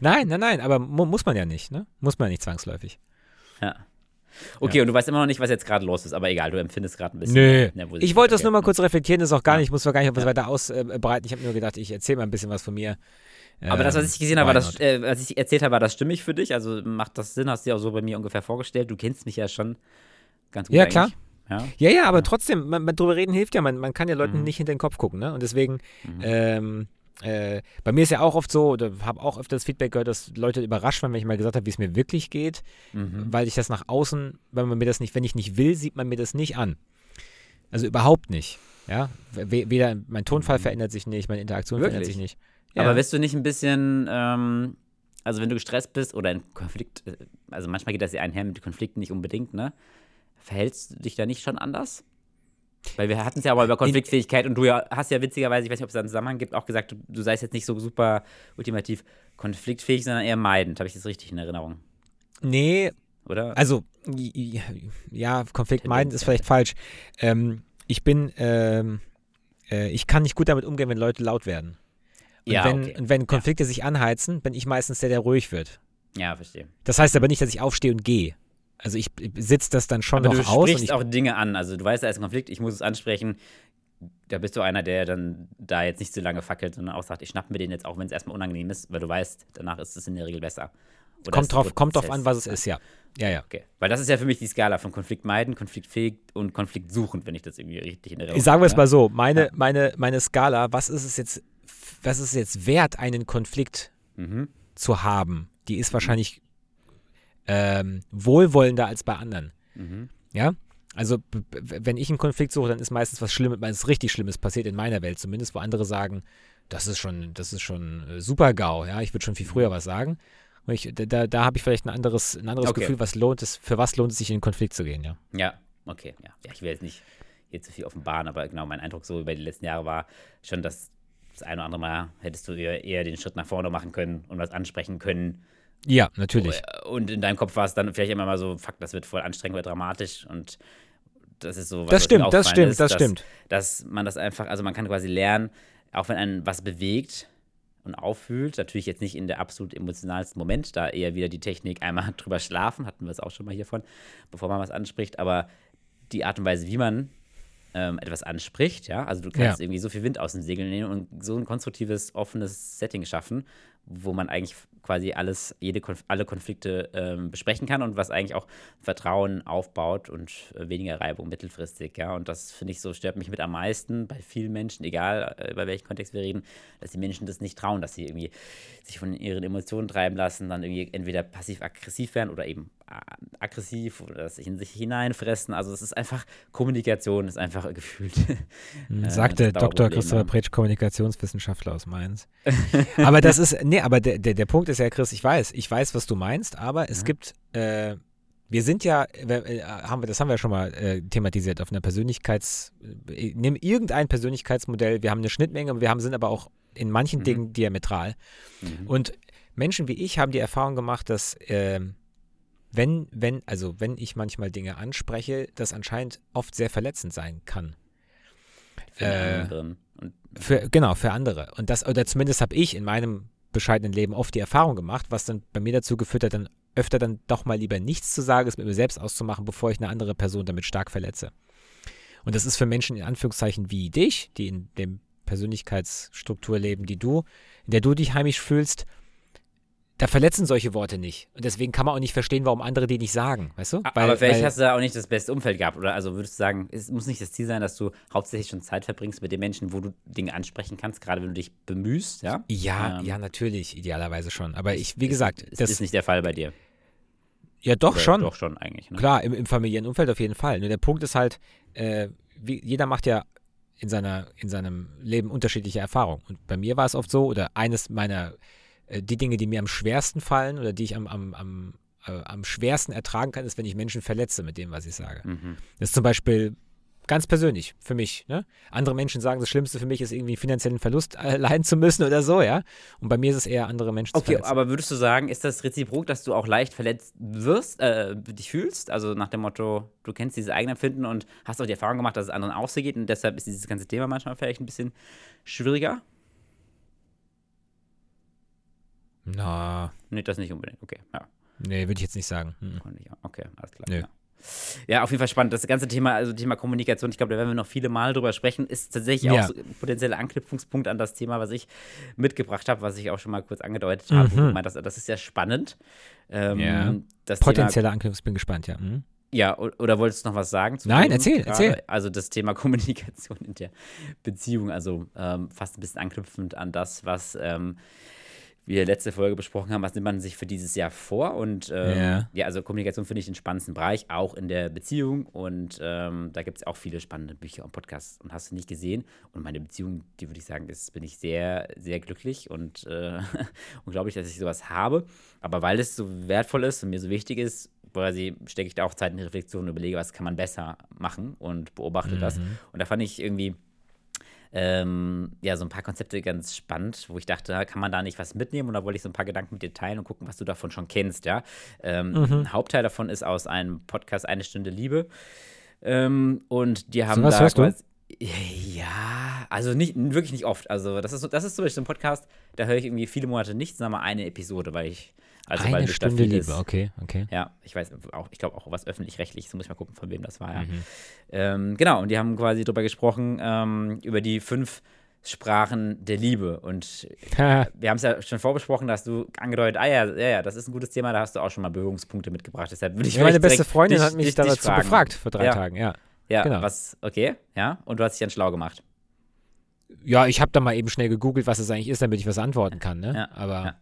Nein, nein, nein, aber mu muss man ja nicht, ne? Muss man ja nicht zwangsläufig. Ja. Okay, ja. und du weißt immer noch nicht, was jetzt gerade los ist, aber egal, du empfindest gerade ein bisschen. Nö. Ich wollte das nur mal kurz reflektieren, das ist auch gar nicht, ich muss gar nicht etwas ja. weiter ausbreiten. Ich habe nur gedacht, ich erzähle mal ein bisschen was von mir. Aber das, was ich gesehen habe, war das, äh, was ich erzählt habe, war das stimmig für dich? Also macht das Sinn? Hast du dir auch so bei mir ungefähr vorgestellt? Du kennst mich ja schon ganz gut. Ja, eigentlich. klar. Ja? ja, ja, aber ja. trotzdem, man, man, drüber reden hilft ja. Man, man kann ja Leuten mhm. nicht hinter den Kopf gucken, ne? Und deswegen, mhm. ähm, äh, bei mir ist ja auch oft so, oder habe auch öfter das Feedback gehört, dass Leute überrascht waren, wenn ich mal gesagt habe, wie es mir wirklich geht, mhm. weil ich das nach außen, wenn man mir das nicht, wenn ich nicht will, sieht man mir das nicht an. Also überhaupt nicht. Ja, weder mein Tonfall mhm. verändert sich nicht, meine Interaktion wirklich? verändert sich nicht. Ja. Aber wirst du nicht ein bisschen, ähm, also wenn du gestresst bist oder in Konflikt, äh, also manchmal geht das ja einher mit Konflikten nicht unbedingt, ne? Verhältst du dich da nicht schon anders? Weil wir hatten es ja auch mal über Konfliktfähigkeit und du ja, hast ja witzigerweise, ich weiß nicht, ob es da einen Zusammenhang gibt, auch gesagt, du, du seist jetzt nicht so super ultimativ konfliktfähig, sondern eher meidend. Habe ich das richtig in Erinnerung? Nee. Oder? Also, ja, konfliktmeidend ist vielleicht falsch. Ähm, ich bin, ähm, äh, ich kann nicht gut damit umgehen, wenn Leute laut werden. Und, ja, wenn, okay. und wenn Konflikte ja. sich anheizen, bin ich meistens der, der ruhig wird. Ja, verstehe. Das heißt aber nicht, dass ich aufstehe und gehe. Also ich sitze das dann schon aber noch aus. Du sprichst auch Dinge an. Also du weißt, da ist ein Konflikt, ich muss es ansprechen. Da bist du einer, der dann da jetzt nicht so lange fackelt, sondern auch sagt, ich schnapp mir den jetzt, auch wenn es erstmal unangenehm ist, weil du weißt, danach ist es in der Regel besser. Oder kommt drauf, kommt drauf an, was es ist, ja. Ja, ja. Okay. Weil das ist ja für mich die Skala von Konflikt meiden, konfliktfähig und konfliktsuchend, wenn ich das irgendwie richtig in Erinnerung habe. Sagen wir es mal so, meine, ja. meine, meine Skala, was ist es jetzt was ist es jetzt wert, einen Konflikt mhm. zu haben? Die ist wahrscheinlich ähm, wohlwollender als bei anderen. Mhm. Ja? Also, wenn ich einen Konflikt suche, dann ist meistens was Schlimmes, was richtig Schlimmes passiert in meiner Welt zumindest, wo andere sagen, das ist schon, das ist schon äh, super GAU, ja, ich würde schon viel früher mhm. was sagen. Und ich, da da habe ich vielleicht ein anderes, ein anderes okay. Gefühl, was lohnt es, für was lohnt es sich in den Konflikt zu gehen, ja. Ja, okay, ja. ja ich will jetzt nicht hier zu viel offenbaren, aber genau, mein Eindruck so über die letzten Jahre war schon, dass das eine oder andere Mal hättest du eher den Schritt nach vorne machen können und was ansprechen können. Ja, natürlich. Und in deinem Kopf war es dann vielleicht immer mal so, fuck, das wird voll anstrengend oder dramatisch und das ist so was Das stimmt, das stimmt, ist, das dass, stimmt. Dass man das einfach, also man kann quasi lernen, auch wenn einen was bewegt und auffühlt, natürlich jetzt nicht in der absolut emotionalsten Moment, da eher wieder die Technik einmal [laughs] drüber schlafen, hatten wir es auch schon mal hiervon, bevor man was anspricht, aber die Art und Weise, wie man ähm, etwas anspricht, ja, also du kannst ja. irgendwie so viel Wind aus den Segeln nehmen und so ein konstruktives, offenes Setting schaffen, wo man eigentlich quasi alles, jede Konf alle Konflikte ähm, besprechen kann und was eigentlich auch Vertrauen aufbaut und äh, weniger Reibung mittelfristig, ja. Und das finde ich so, stört mich mit am meisten bei vielen Menschen, egal äh, über welchen Kontext wir reden, dass die Menschen das nicht trauen, dass sie irgendwie sich von ihren Emotionen treiben lassen, dann irgendwie entweder passiv-aggressiv werden oder eben aggressiv oder sich in sich hineinfressen. Also es ist einfach Kommunikation, ist einfach [laughs] gefühlt. äh, Sagte Dr. Christopher Pretsch, Kommunikationswissenschaftler aus Mainz. [laughs] aber das ist, nee, aber der, der, der Punkt ist ja, Chris, ich weiß, ich weiß, was du meinst, aber es ja. gibt, äh, wir sind ja, äh, haben wir, das haben wir ja schon mal äh, thematisiert, auf einer Persönlichkeits, äh, nimm irgendein Persönlichkeitsmodell, wir haben eine Schnittmenge, wir haben, sind aber auch in manchen mhm. Dingen diametral. Mhm. Und Menschen wie ich haben die Erfahrung gemacht, dass ähm, wenn, wenn, also wenn ich manchmal Dinge anspreche, das anscheinend oft sehr verletzend sein kann. Für äh, anderen. Für, genau, für andere. Und das, oder zumindest habe ich in meinem bescheidenen Leben oft die Erfahrung gemacht, was dann bei mir dazu geführt hat, dann öfter dann doch mal lieber nichts zu sagen, es mit mir selbst auszumachen, bevor ich eine andere Person damit stark verletze. Und das ist für Menschen in Anführungszeichen wie dich, die in dem Persönlichkeitsstruktur leben, die du, in der du dich heimisch fühlst, da verletzen solche Worte nicht. Und deswegen kann man auch nicht verstehen, warum andere die nicht sagen, weißt du? Weil, aber vielleicht weil, hast du da auch nicht das beste Umfeld gehabt, oder? Also würdest du sagen, es muss nicht das Ziel sein, dass du hauptsächlich schon Zeit verbringst mit den Menschen, wo du Dinge ansprechen kannst, gerade wenn du dich bemühst, ja? Ja, ähm, ja, natürlich, idealerweise schon. Aber ich, wie gesagt, ist, das ist nicht der Fall bei dir. Ja, doch oder schon. Doch schon eigentlich. Ne? Klar, im, im, familiären Umfeld auf jeden Fall. Nur der Punkt ist halt, äh, wie, jeder macht ja in, seiner, in seinem Leben unterschiedliche Erfahrungen. Und bei mir war es oft so, oder eines meiner die Dinge, die mir am schwersten fallen oder die ich am, am, am, äh, am schwersten ertragen kann, ist, wenn ich Menschen verletze mit dem, was ich sage. Mhm. Das ist zum Beispiel ganz persönlich für mich. Ne? Andere Menschen sagen, das Schlimmste für mich ist irgendwie einen finanziellen Verlust [laughs] leiden zu müssen oder so, ja. Und bei mir ist es eher andere Menschen okay, zu verletzen. aber würdest du sagen, ist das reziprok, dass du auch leicht verletzt wirst, äh, dich fühlst? Also nach dem Motto, du kennst dieses eigene Empfinden und hast auch die Erfahrung gemacht, dass es anderen auch so geht und deshalb ist dieses ganze Thema manchmal vielleicht ein bisschen schwieriger? Na. Nee, das nicht unbedingt. Okay, ja. Nee, würde ich jetzt nicht sagen. Hm. Okay, alles klar. Nö. Ja. Ja, auf jeden Fall spannend. Das ganze Thema, also Thema Kommunikation, ich glaube, da werden wir noch viele Mal drüber sprechen, ist tatsächlich ja. auch so ein potenzieller Anknüpfungspunkt an das Thema, was ich mitgebracht habe, was ich auch schon mal kurz angedeutet habe. Mhm. Das, das ist ja spannend. Ähm, ja. Potenzieller Anknüpfungspunkt, bin gespannt, ja. Mhm. Ja, oder wolltest du noch was sagen? Nein, erzähl, gerade? erzähl. Also das Thema [laughs] Kommunikation in der Beziehung, also ähm, fast ein bisschen anknüpfend an das, was ähm, wir letzte Folge besprochen haben, was nimmt man sich für dieses Jahr vor? Und ähm, ja. ja. also Kommunikation finde ich den spannendsten Bereich, auch in der Beziehung. Und ähm, da gibt es auch viele spannende Bücher und Podcasts und hast du nicht gesehen. Und meine Beziehung, die würde ich sagen, ist, bin ich sehr, sehr glücklich und äh, [laughs] unglaublich, dass ich sowas habe. Aber weil es so wertvoll ist und mir so wichtig ist, quasi stecke ich da auch Zeit in die Reflexion und überlege, was kann man besser machen und beobachte mhm. das. Und da fand ich irgendwie ähm, ja, so ein paar Konzepte ganz spannend, wo ich dachte, kann man da nicht was mitnehmen? Und da wollte ich so ein paar Gedanken mit dir teilen und gucken, was du davon schon kennst, ja. Ähm, mhm. Ein Hauptteil davon ist aus einem Podcast Eine Stunde Liebe. Ähm, und die haben so, was da hörst du? [laughs] Ja, also nicht, wirklich nicht oft. Also, das ist, so, das ist zum Beispiel so ein Podcast, da höre ich irgendwie viele Monate nichts, sondern mal eine Episode, weil ich also, Eine Stunde Liebe, okay, okay. Ja, ich weiß auch, ich glaube auch was öffentlich-rechtliches, muss ich mal gucken, von wem das war, ja. Mhm. Ähm, genau, und die haben quasi darüber gesprochen, ähm, über die fünf Sprachen der Liebe. Und [laughs] wir haben es ja schon vorbesprochen, dass du angedeutet, ah ja, ja, ja, das ist ein gutes Thema, da hast du auch schon mal Berührungspunkte mitgebracht. Deshalb würde ich ja, Meine beste Freundin dich, hat mich dich, dazu dich gefragt vor drei ja. Tagen, ja. Ja, genau. was, okay, ja. Und du hast dich dann schlau gemacht. Ja, ich habe da mal eben schnell gegoogelt, was es eigentlich ist, damit ich was antworten kann, ne? Ja, Aber. Ja.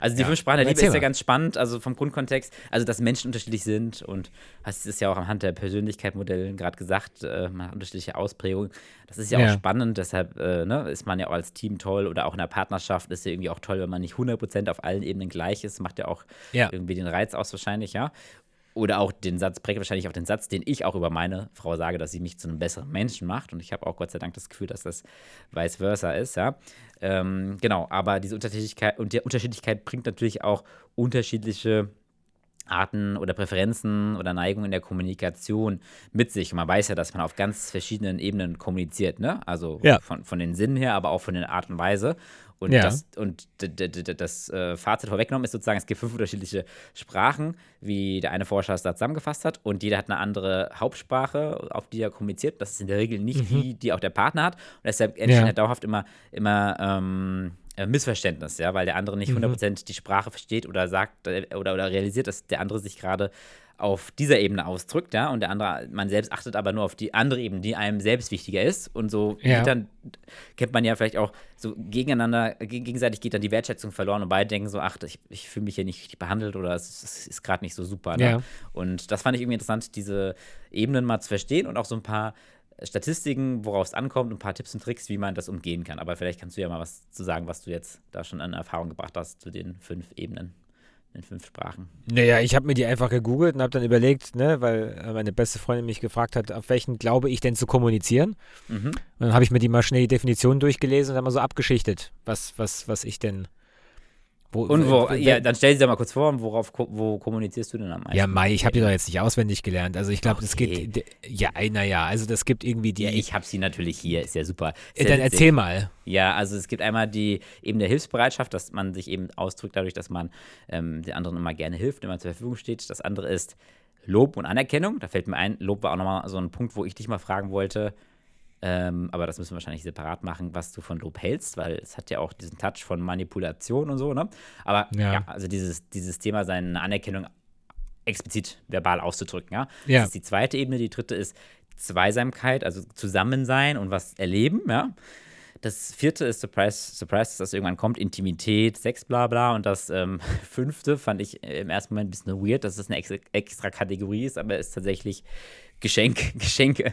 Also die ja. fünf Sprachen der Liebe ist ja ganz spannend, also vom Grundkontext, also dass Menschen unterschiedlich sind und hast es ja auch anhand der Persönlichkeitsmodelle gerade gesagt, äh, man hat unterschiedliche Ausprägungen. Das ist ja, ja. auch spannend, deshalb äh, ne, ist man ja auch als Team toll oder auch in der Partnerschaft ist ja irgendwie auch toll, wenn man nicht 100% auf allen Ebenen gleich ist, macht ja auch ja. irgendwie den Reiz aus wahrscheinlich, ja. Oder auch den Satz, prägt wahrscheinlich auch den Satz, den ich auch über meine Frau sage, dass sie mich zu einem besseren Menschen macht. Und ich habe auch Gott sei Dank das Gefühl, dass das vice versa ist, ja. Ähm, genau, aber diese Unterschiedlichkeit und die Unterschiedlichkeit bringt natürlich auch unterschiedliche Arten oder Präferenzen oder Neigungen in der Kommunikation mit sich. Und man weiß ja, dass man auf ganz verschiedenen Ebenen kommuniziert, ne? Also ja. von, von den Sinnen her, aber auch von der Art und Weise. Und ja. das, und das äh, Fazit vorweggenommen ist sozusagen, es gibt fünf unterschiedliche Sprachen, wie der eine Forscher es da zusammengefasst hat. Und jeder hat eine andere Hauptsprache, auf die er kommuniziert. Das ist in der Regel nicht mhm. die, die auch der Partner hat. Und deshalb entsteht ja. dauerhaft immer, immer ähm, äh, Missverständnis, ja, weil der andere nicht 100% mhm. die Sprache versteht oder sagt äh, oder, oder realisiert, dass der andere sich gerade auf dieser Ebene ausdrückt, ja, und der andere, man selbst achtet aber nur auf die andere Ebene, die einem selbst wichtiger ist. Und so ja. dann, kennt man ja vielleicht auch so gegeneinander, gegenseitig geht dann die Wertschätzung verloren und beide denken so, ach, ich, ich fühle mich hier nicht richtig behandelt oder es, es ist gerade nicht so super. Ne? Ja. Und das fand ich irgendwie interessant, diese Ebenen mal zu verstehen und auch so ein paar Statistiken, worauf es ankommt, ein paar Tipps und Tricks, wie man das umgehen kann. Aber vielleicht kannst du ja mal was zu sagen, was du jetzt da schon an Erfahrung gebracht hast zu den fünf Ebenen in fünf Sprachen. Naja, ich habe mir die einfach gegoogelt und habe dann überlegt, ne, weil meine beste Freundin mich gefragt hat, auf welchen glaube ich denn zu kommunizieren. Mhm. Und dann habe ich mir die mal schnell die Definition durchgelesen und dann mal so abgeschichtet, was, was, was ich denn wo, und wo, ja, dann stell dir mal kurz vor, worauf wo kommunizierst du denn am meisten? Ja, Mai, ich habe die doch jetzt nicht auswendig gelernt. Also ich glaube, es okay. geht, ja, naja, also das gibt irgendwie die. Ja, ich habe sie natürlich hier, ist ja super. Ist dann erzähl mal. Ja, also es gibt einmal die eben der Hilfsbereitschaft, dass man sich eben ausdrückt dadurch, dass man ähm, den anderen immer gerne hilft, immer zur Verfügung steht. Das andere ist Lob und Anerkennung. Da fällt mir ein, Lob war auch nochmal so ein Punkt, wo ich dich mal fragen wollte. Ähm, aber das müssen wir wahrscheinlich separat machen, was du von Lob hältst, weil es hat ja auch diesen Touch von Manipulation und so, ne? Aber ja, Ja. also dieses, dieses Thema, seine Anerkennung explizit verbal auszudrücken, ja. Ja. Das ist die zweite Ebene. Die dritte ist Zweisamkeit, also Zusammensein und was erleben, ja. Das vierte ist Surprise, Surprise, dass das irgendwann kommt, Intimität, Sex, bla bla. Und das ähm, [laughs] fünfte fand ich im ersten Moment ein bisschen weird, dass das eine extra, Kategorie ist, aber ist tatsächlich Geschenk, [laughs] Geschenke.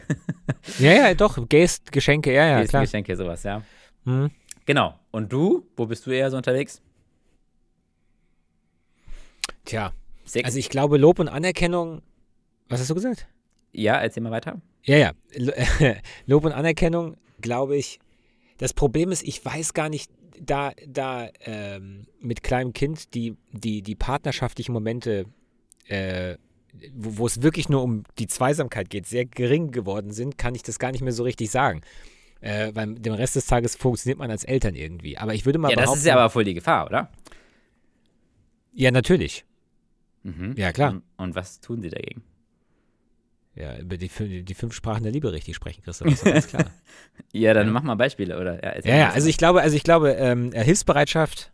Ja, ja, doch, Gest, Geschenke, ja, ja, Gest- klar. Geschenke, sowas, ja. Mhm. Genau. Und du, wo bist du eher so unterwegs? Tja, Sex? also ich glaube, Lob und Anerkennung, was hast du gesagt? ja, erzähl mal weiter. Ja, ja. Lo- [laughs] Lob und Anerkennung, glaube ich. Das Problem ist, ich weiß gar nicht, da, da ähm, mit kleinem Kind die, die, die partnerschaftlichen Momente, äh, wo, wo es wirklich nur um die Zweisamkeit geht, sehr gering geworden sind, kann ich das gar nicht mehr so richtig sagen. Äh, weil den Rest des Tages funktioniert man als Eltern irgendwie. Aber ich würde mal Ja, das ist ja aber voll die Gefahr, oder? ja, natürlich. Mhm. Ja, klar. Und, und was tun sie dagegen? Ja, über die, die fünf Sprachen der Liebe richtig sprechen, Christoph, das ist ganz klar. [laughs] Ja, dann Ja. mach mal Beispiele, oder? Ja, Ja, ja, also ich glaube, also ich glaube, ähm, äh, Hilfsbereitschaft,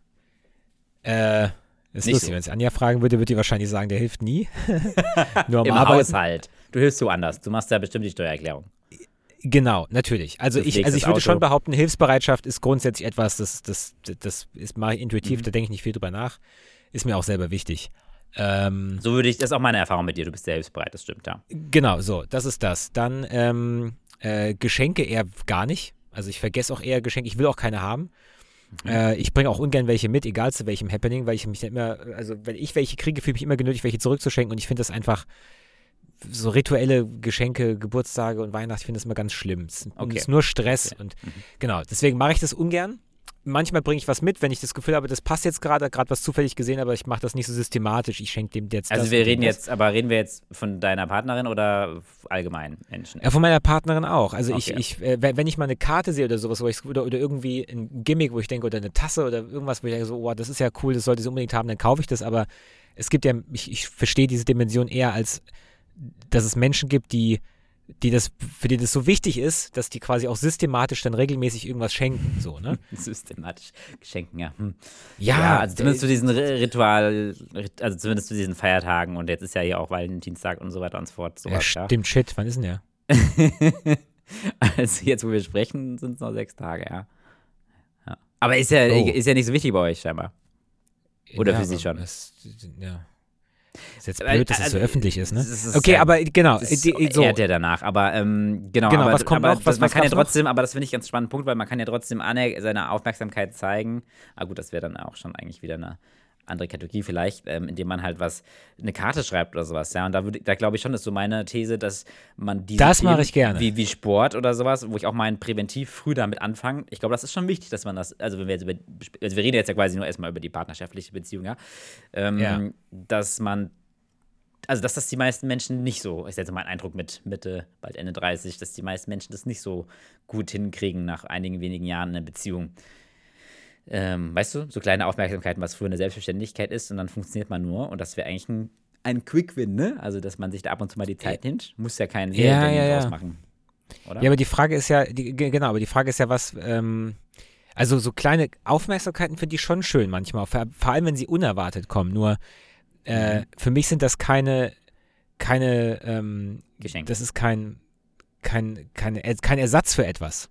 äh, ist Nicht lustig, so. wenn es Anja fragen würde, würde die wahrscheinlich sagen, der hilft nie. [laughs] Nur am Im Arbeiten. Haushalt. Du hilfst woanders. Du machst ja bestimmt die Steuererklärung. Genau, natürlich. Also Du ich, also ich würde schon behaupten, Hilfsbereitschaft ist grundsätzlich etwas, das, das, das ist mache ich intuitiv, Mhm. da denke ich nicht viel drüber nach. Ist mir auch selber wichtig. Ähm, So würde ich, das ist auch meine Erfahrung mit dir. Du bist sehr hilfsbereit, das stimmt, ja. Genau, so, das ist das. Dann ähm, äh, Geschenke eher gar nicht. Also ich vergesse auch eher Geschenke, ich will auch keine haben. Mhm. Äh, ich bringe auch ungern welche mit, egal zu welchem Happening, weil ich mich dann immer, also wenn ich welche kriege, fühle ich mich immer genötigt, welche zurückzuschenken und ich finde das einfach so rituelle Geschenke, Geburtstage und Weihnachten, ich finde das immer ganz schlimm. Es Okay. ist nur Stress Okay. und Mhm. genau, deswegen mache ich das ungern. Manchmal bringe ich was mit, wenn ich das Gefühl habe, das passt jetzt gerade, gerade was zufällig gesehen, aber ich mache das nicht so systematisch. Ich schenke dem jetzt Also wir reden jetzt, aber reden wir jetzt von deiner Partnerin oder allgemein Menschen? Ja, von meiner Partnerin auch. Also ich, Okay. ich äh, wenn wenn ich mal eine Karte sehe oder sowas, wo ich, oder, oder irgendwie ein Gimmick, wo ich denke, oder eine Tasse oder irgendwas, wo ich denke, so, oh, das ist ja cool, das sollte sie unbedingt haben, dann kaufe ich das. Aber es gibt ja, ich, ich verstehe diese Dimension eher als, dass es Menschen gibt, die, die das, für die das so wichtig ist, dass die quasi auch systematisch dann regelmäßig irgendwas schenken. So, ne? [laughs] Systematisch Geschenken, ja. Hm. Ja, also zumindest zu diesen Ri- Ritual, Rit- also zumindest zu diesen Feiertagen und jetzt ist ja hier auch Valentinstag und so weiter und so fort. ja, Sowas, ja, stimmt, shit, wann ist denn der? [laughs] also jetzt, wo wir sprechen, sind es noch sechs Tage, ja. ja. Aber ist ja, Oh. ist ja nicht so wichtig bei euch scheinbar. Oder für sie schon. Das, ja. Ist jetzt blöd, dass es so also, öffentlich ist, ne? ist Okay, ja- aber genau, Das die, so. ehrt ja danach, aber ähm, genau, Genau, aber, was kommt aber noch? Was- man was kann ja gab's noch? trotzdem, aber das finde ich ganz spannenden Punkt, weil man kann ja trotzdem seine Aufmerksamkeit zeigen. Ah gut, das wäre dann auch schon eigentlich wieder eine andere Kategorie vielleicht, ähm, indem man halt was, eine Karte schreibt oder sowas, ja. Und da würde, da glaube ich schon, ist so meine These, dass man diese Das mache ich gerne. Wie, wie Sport oder sowas, wo ich auch mein präventiv früh damit anfange. Ich glaube, das ist schon wichtig, dass man das, also wenn wir jetzt über, also wir reden jetzt ja quasi nur erstmal über die partnerschaftliche Beziehung, ja. Ähm, Ja. Dass man also dass das die meisten Menschen nicht so, ist jetzt mein Eindruck mit Mitte, bald Ende 30, dass die meisten Menschen das nicht so gut hinkriegen nach einigen wenigen Jahren in der Beziehung. Ähm, weißt du, so kleine Aufmerksamkeiten, was früher eine Selbstverständlichkeit ist und dann funktioniert man nur und das wäre eigentlich ein, ein Quick-Win, ne? Also, dass man sich da ab und zu mal die Zeit nimmt, muss ja keinen Ja, ja, ja. draus machen. Oder? Ja, aber die Frage ist ja, die, ge- genau, aber die Frage ist ja, was, ähm, also so kleine Aufmerksamkeiten finde ich schon schön manchmal, vor, vor allem wenn sie unerwartet kommen. Nur äh, Mhm. für mich sind das keine, keine, ähm, Geschenke. das ist kein, kein, kein, kein Ersatz für etwas.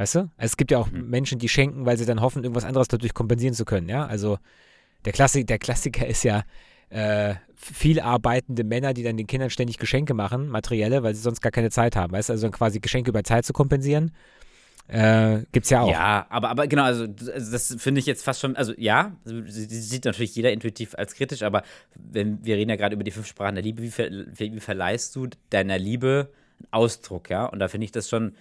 Weißt du? Also es gibt ja auch Mhm. Menschen, die schenken, weil sie dann hoffen, irgendwas anderes dadurch kompensieren zu können, ja. Also der, Klassik, der Klassiker ist ja äh, viel arbeitende Männer, die dann den Kindern ständig Geschenke machen, materielle, weil sie sonst gar keine Zeit haben, weißt du? Also quasi Geschenke über Zeit zu kompensieren. Äh, gibt's ja auch. Ja, aber, aber genau, also das, also das finde ich jetzt fast schon, also ja, sie, sie sieht natürlich jeder intuitiv als kritisch, aber wenn, wir reden ja gerade über die fünf Sprachen der Liebe, wie, ver, wie verleihst du deiner Liebe einen Ausdruck, ja? Und da finde ich das schon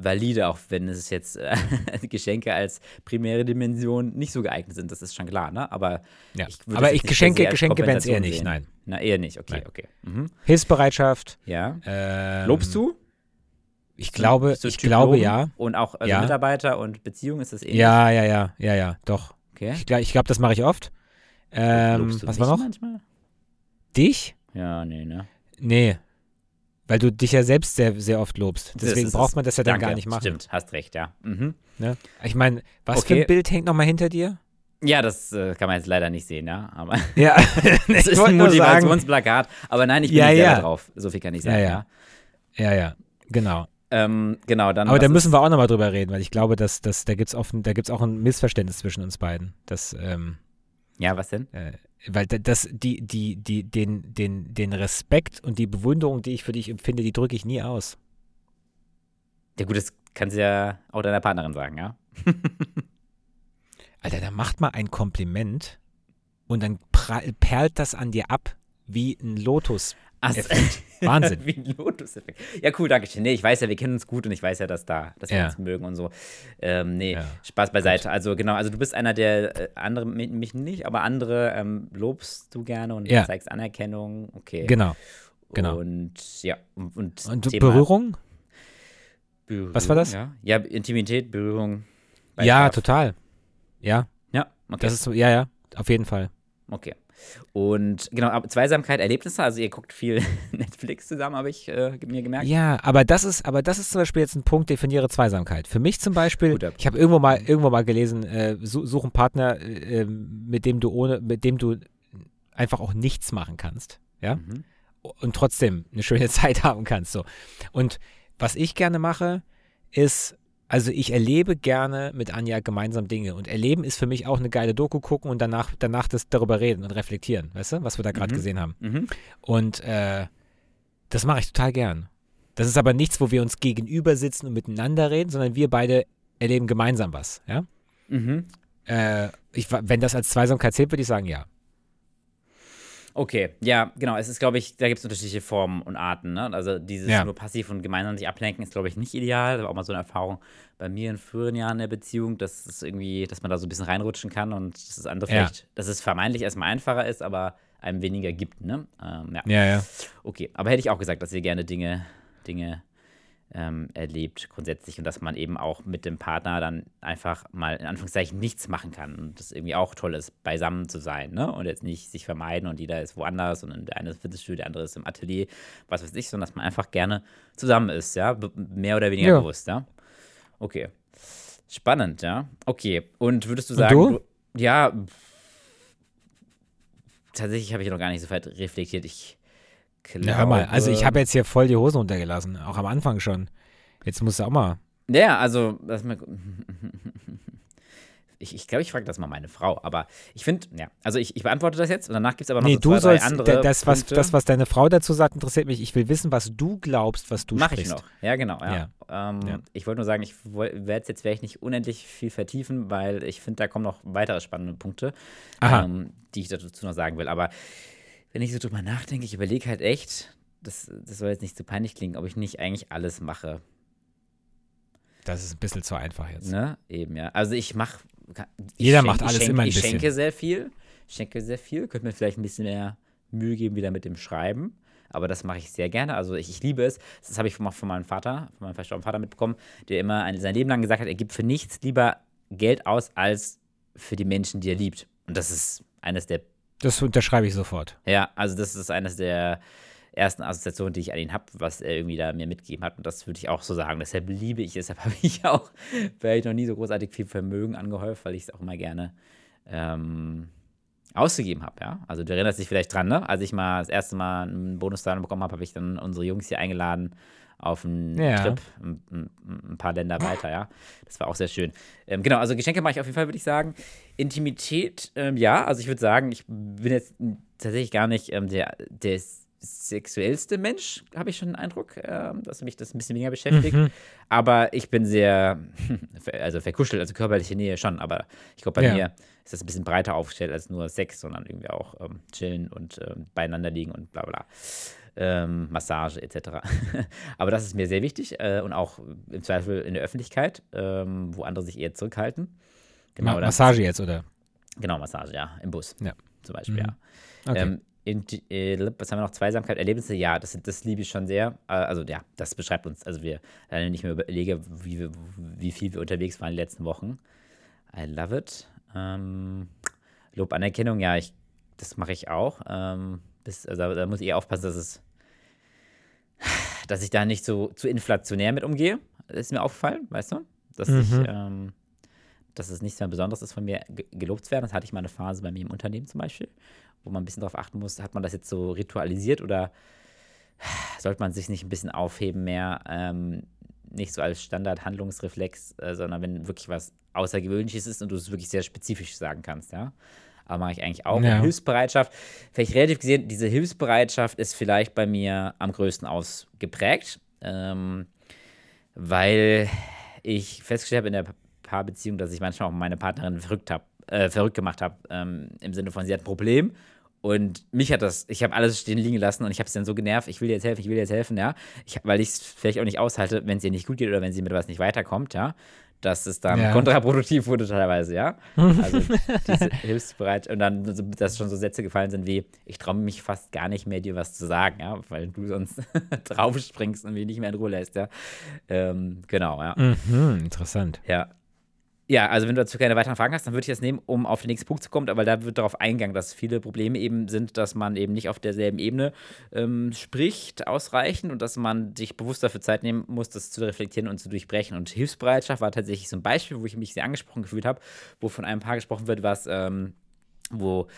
valide, auch wenn es jetzt äh, [laughs] Geschenke als primäre Dimension nicht so geeignet sind, das ist schon klar, ne? Aber Ja. ich würde Aber ich, Geschenke, Geschenke wären es eher nicht, sehen. nein. Na, eher nicht, okay, Nein. okay. Mhm. Hilfsbereitschaft. Ja. Ähm, Lobst du? Ich glaube, Bist du ich glaube Loben? ja. Und auch also Ja. Mitarbeiter und Beziehung, ist das ähnlich? Ja, ja, ja, ja, ja, doch. Okay. Ich glaube, ich glaub, das mache ich oft. Ähm, Lobst du was war noch? Manchmal? Dich? Ja, nee, ne? Nee. Weil du dich ja selbst sehr, sehr oft lobst. Deswegen braucht man das ja dann Danke. gar nicht machen. Stimmt, hast recht, ja. Mhm. Ne? Ich meine, was für Okay. ein Bild hängt nochmal hinter dir? Ja, das äh, kann man jetzt leider nicht sehen, ja. Aber [laughs] Ja, [laughs] das ist ein Motivationsplakat. Aber nein, ich bin Ja, nicht ja. drauf. So viel kann ich sagen, ja. ja. Ja, ja, genau. Ähm, genau, dann. Aber da müssen wir auch nochmal drüber reden, weil ich glaube, dass, dass da gibt es offen, da gibt's auch ein Missverständnis zwischen uns beiden. Das, ähm, Ja, was denn? äh, weil da- das, die, die, die, den, den, den Respekt und die Bewunderung, die ich für dich empfinde, die drücke ich nie aus. Ja, gut, das kannst du ja auch deiner Partnerin sagen, ja. [laughs] Alter, da macht mal ein Kompliment und dann perlt das an dir ab wie ein Lotus. Effekt. [laughs] Wahnsinn. Wie ein Lotus-Effekt. Ja, cool, danke schön. Nee, ich weiß ja, wir kennen uns gut und ich weiß ja, dass da, dass wir Ja. uns mögen und so. Ähm, nee, Ja. Spaß beiseite. Also genau, also du bist einer der äh, andere, mi- mich nicht, aber andere ähm, lobst du gerne und Ja. zeigst Anerkennung. Okay. Genau. genau. Und ja, und, und, Und Berührung? Berührung, Was war das? Ja, ja Intimität, Berührung. bei Ja, total. Ja, Ja, okay. das ist so, ja, ja, auf jeden Fall. Okay. Und genau, Zweisamkeit, Erlebnisse, also ihr guckt viel [laughs] Netflix zusammen, habe ich äh, mir gemerkt. Ja, aber das ist, aber das ist zum Beispiel jetzt ein Punkt, definiere Zweisamkeit. Für mich zum Beispiel, Guter ich habe irgendwo mal, irgendwo mal gelesen, äh, su- such einen Partner, äh, ähm, mit dem du ohne, mit dem du einfach auch nichts machen kannst, ja, Mhm. und trotzdem eine schöne [laughs] Zeit haben kannst. So. Und was ich gerne mache, ist, also ich erlebe gerne mit Anja gemeinsam Dinge. Und erleben ist für mich auch eine geile Doku gucken und danach, danach das darüber reden und reflektieren, weißt du, was wir da gerade Mhm. gesehen haben. Mhm. Und äh, das mache ich total gern. Das ist aber nichts, wo wir uns gegenüber sitzen und miteinander reden, sondern wir beide erleben gemeinsam was. Ja? Mhm. Äh, ich, wenn das als Zweisamkeit zählt, würde ich sagen, ja. Okay, ja, genau. Es ist, glaube ich, da gibt es unterschiedliche Formen und Arten. Ne? Also dieses Ja. nur passiv und gemeinsam sich ablenken ist, glaube ich, nicht ideal. Das war auch mal so eine Erfahrung bei mir in früheren Jahren der Beziehung, dass es irgendwie, dass man da so ein bisschen reinrutschen kann und dass das andere Ja. vielleicht, dass es vermeintlich erstmal einfacher ist, aber einem weniger gibt. Ne? Ähm, ja. Ja, ja. Okay, aber hätte ich auch gesagt, dass ihr gerne Dinge, Dinge ähm, erlebt grundsätzlich und dass man eben auch mit dem Partner dann einfach mal in Anführungszeichen nichts machen kann und das irgendwie auch toll ist, beisammen zu sein, ne? Und jetzt nicht sich vermeiden und jeder ist woanders und der eine ist im Fitnessstudio, der andere ist im Atelier, was weiß ich, sondern dass man einfach gerne zusammen ist, ja, B mehr oder weniger Ja. bewusst, ja. Okay. Spannend, ja. Okay. Und würdest du sagen, du? ja, tatsächlich habe ich noch gar nicht so weit reflektiert. Ich ja hör mal, also ich glaube- habe jetzt hier voll die Hosen runtergelassen, auch am Anfang schon. Jetzt musst du auch mal. Ja, also, lass mal. [laughs] Ich, ich glaube, ich frage das mal meine Frau, aber ich finde, ja, also ich, ich beantworte das jetzt und danach gibt es aber noch Nee, so du zwei, sollst, drei andere da- das was, Punkte. das, was deine Frau dazu sagt, interessiert mich. Ich will wissen, was du glaubst, was du Mache ich sprichst. noch. Ja, genau. Ja. Ähm, Ja. Ich wollte nur sagen, ich werde es jetzt vielleicht nicht unendlich viel vertiefen, weil ich finde, da kommen noch weitere spannende Punkte, ähm, die ich dazu noch sagen will. Aber wenn ich so drüber nachdenke, ich überlege halt echt, das, das soll jetzt nicht zu peinlich klingen, ob ich nicht eigentlich alles mache. Das ist ein bisschen zu einfach jetzt. Ne? Eben, ja. Also ich mache. Jeder macht alles schenke, immer ein Ich bisschen. schenke sehr viel. Ich schenke sehr viel. Könnte mir vielleicht ein bisschen mehr Mühe geben wieder mit dem Schreiben. Aber das mache ich sehr gerne. Also ich, ich liebe es. Das habe ich von, von meinem Vater, von meinem verstorbenen Vater mitbekommen, der immer ein, sein Leben lang gesagt hat, er gibt für nichts lieber Geld aus als für die Menschen, die er liebt. Und das ist eines der Das unterschreibe ich sofort. ja, also das ist eines der ersten Assoziationen, die ich an ihn habe, was er irgendwie da mir mitgegeben hat. Und das würde ich auch so sagen. Deshalb liebe ich es. Deshalb [laughs] habe ich auch vielleicht noch nie so großartig viel Vermögen angehäuft, weil ich es auch immer gerne ähm, ausgegeben habe. Ja? Also du erinnerst dich vielleicht dran, ne? Als ich mal das erste Mal einen Bonuszahlung bekommen habe, habe ich dann unsere Jungs hier eingeladen auf einen Ja. Trip, ein, ein, paar Länder weiter, ja. Das war auch sehr schön. Ähm, genau, also Geschenke mache ich auf jeden Fall, würde ich sagen. Intimität, ähm, ja, also ich würde sagen, ich bin jetzt tatsächlich gar nicht ähm, der, der sexuellste Mensch, habe ich schon den Eindruck, ähm, dass mich das ein bisschen weniger beschäftigt. Mhm. Aber ich bin sehr, [laughs] also verkuschelt, also körperliche Nähe schon, aber ich glaube, bei Ja. mir ist das ein bisschen breiter aufgestellt als nur Sex, sondern irgendwie auch ähm, chillen und ähm, beieinander liegen und bla bla. Ähm, Massage etc. [laughs] aber das ist mir sehr wichtig äh, und auch im Zweifel in der Öffentlichkeit, ähm, wo andere sich eher zurückhalten. Genau, Ma Massage jetzt, oder? Genau, Massage, ja, im Bus. Ja. Zum Beispiel, Mhm. ja. Okay. Ähm, in, äh, was haben wir noch? Zweisamkeit, Erlebnisse, ja, das, das liebe ich schon sehr. Äh, also ja, das beschreibt uns, also wir, wenn ich mir überlege, wie, wir, wie viel wir unterwegs waren die letzten Wochen. I love it. Ähm, Lob, Anerkennung, ja, ich, das mache ich auch. Ähm, Bis, also da muss ich aufpassen, dass es, dass ich da nicht so zu inflationär mit umgehe. Ist mir aufgefallen, weißt du? Dass Mhm. ich, ähm, dass es nichts mehr Besonderes ist, von mir ge- gelobt zu werden. Das hatte ich mal eine Phase bei mir im Unternehmen zum Beispiel, wo man ein bisschen darauf achten muss, hat man das jetzt so ritualisiert oder sollte man sich nicht ein bisschen aufheben mehr, ähm, nicht so als Standard-Handlungsreflex, äh, sondern wenn wirklich was Außergewöhnliches ist und du es wirklich sehr spezifisch sagen kannst, ja. Aber mache ich eigentlich auch. Ja. Hilfsbereitschaft, vielleicht relativ gesehen, diese Hilfsbereitschaft ist vielleicht bei mir am größten ausgeprägt, ähm, weil ich festgestellt habe in der Pa- Paarbeziehung, dass ich manchmal auch meine Partnerin verrückt, hab, äh, verrückt gemacht habe, ähm, im Sinne von, sie hat ein Problem und mich hat das, ich habe alles stehen liegen lassen und ich habe es dann so genervt, ich will dir jetzt helfen, ich will dir jetzt helfen, ja. Ich, weil ich es vielleicht auch nicht aushalte, wenn es ihr nicht gut geht oder wenn sie mit was nicht weiterkommt, ja. Dass es dann Ja. kontraproduktiv wurde teilweise, ja. Also [laughs] diese Hilfsbereit und dann, dass schon so Sätze gefallen sind wie, ich traue mich fast gar nicht mehr, dir was zu sagen, ja, weil du sonst [laughs] draufspringst und mich nicht mehr in Ruhe lässt, ja. Ähm, genau, ja. Mhm, interessant. Ja. Ja, also wenn du dazu keine weiteren Fragen hast, dann würde ich das nehmen, um auf den nächsten Punkt zu kommen, weil da wird darauf eingegangen, dass viele Probleme eben sind, dass man eben nicht auf derselben Ebene ähm, spricht, ausreichend und dass man sich bewusst dafür Zeit nehmen muss, das zu reflektieren und zu durchbrechen. Und Hilfsbereitschaft war tatsächlich so ein Beispiel, wo ich mich sehr angesprochen gefühlt habe, wo von einem Paar gesprochen wird, was, ähm, wo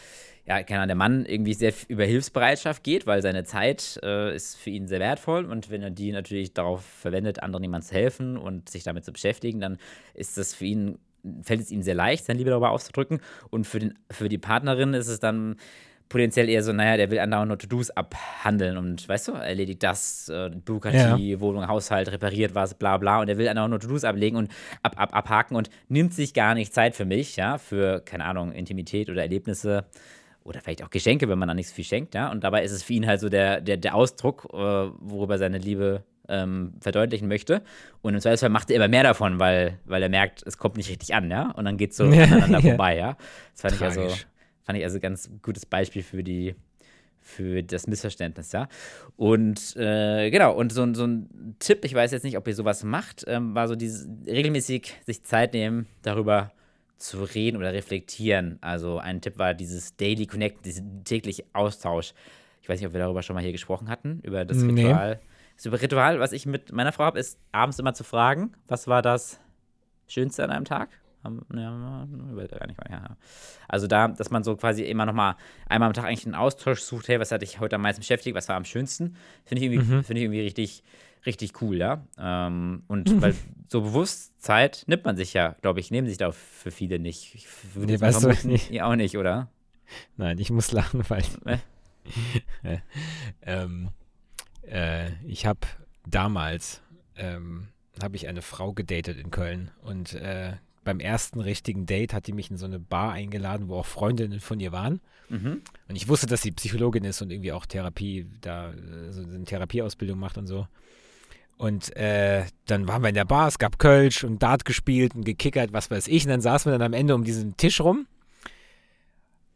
ja, keine Ahnung, der Mann irgendwie sehr über Hilfsbereitschaft geht, weil seine Zeit äh, ist für ihn sehr wertvoll. Und wenn er die natürlich darauf verwendet, anderen jemandem zu helfen und sich damit zu beschäftigen, dann ist das für ihn, fällt es ihm sehr leicht, seine Liebe darüber auszudrücken. Und für, den, für die Partnerin ist es dann potenziell eher so, naja, der will andauernd nur To-Dos abhandeln und weißt du, erledigt das, äh, Bürokratie, Wohnung, Haushalt, repariert was, bla bla. Und er will andauernd nur To-Dos ablegen und ab, ab, abhaken und nimmt sich gar nicht Zeit für mich, ja, für, keine Ahnung, Intimität oder Erlebnisse oder vielleicht auch Geschenke, wenn man da nicht so viel schenkt, ja. Und dabei ist es für ihn halt so der, der, der Ausdruck, äh, worüber seine Liebe ähm, verdeutlichen möchte. Und im Zweifelsfall macht er immer mehr davon, weil, weil er merkt, es kommt nicht richtig an, ja. Und dann geht es so [laughs] Ja, aneinander ja. vorbei, ja. Das fand ich also, fand ich also ganz gutes Beispiel für die, für das Missverständnis, ja. Und äh, genau, und so, ein- so ein Tipp, ich weiß jetzt nicht, ob ihr sowas macht, ähm, war so dieses regelmäßig sich Zeit nehmen, darüber zu reden oder reflektieren. Also ein Tipp war dieses Daily Connect, diesen tägliche Austausch. Ich weiß nicht, ob wir darüber schon mal hier gesprochen hatten, über das Nee. Ritual. Das über Ritual, was ich mit meiner Frau habe, ist abends immer zu fragen, was war das Schönste an einem Tag? Also da, dass man so quasi immer noch mal einmal am Tag eigentlich einen Austausch sucht, hey, was hat dich heute am meisten beschäftigt, was war am schönsten, finde ich, irgendwie, finde ich irgendwie richtig, richtig cool, ja. Ähm, und [laughs] weil so bewusst Zeit nimmt man sich ja, glaube ich, nehmen sich da für viele nicht. Ich würde Nee, weißt du nicht. [laughs] Ihr auch nicht, oder? Nein, ich muss lachen, weil [laughs] Äh? ähm, äh, ich habe damals ähm, habe ich eine Frau gedatet in Köln und äh, beim ersten richtigen Date hat die mich in so eine Bar eingeladen, wo auch Freundinnen von ihr waren. Mhm. Und ich wusste, dass sie Psychologin ist und irgendwie auch Therapie, da äh, so eine Therapieausbildung macht und so. Und äh, dann waren wir in der Bar, es gab Kölsch und Dart gespielt und gekickert, was weiß ich. Und dann saßen wir dann am Ende um diesen Tisch rum.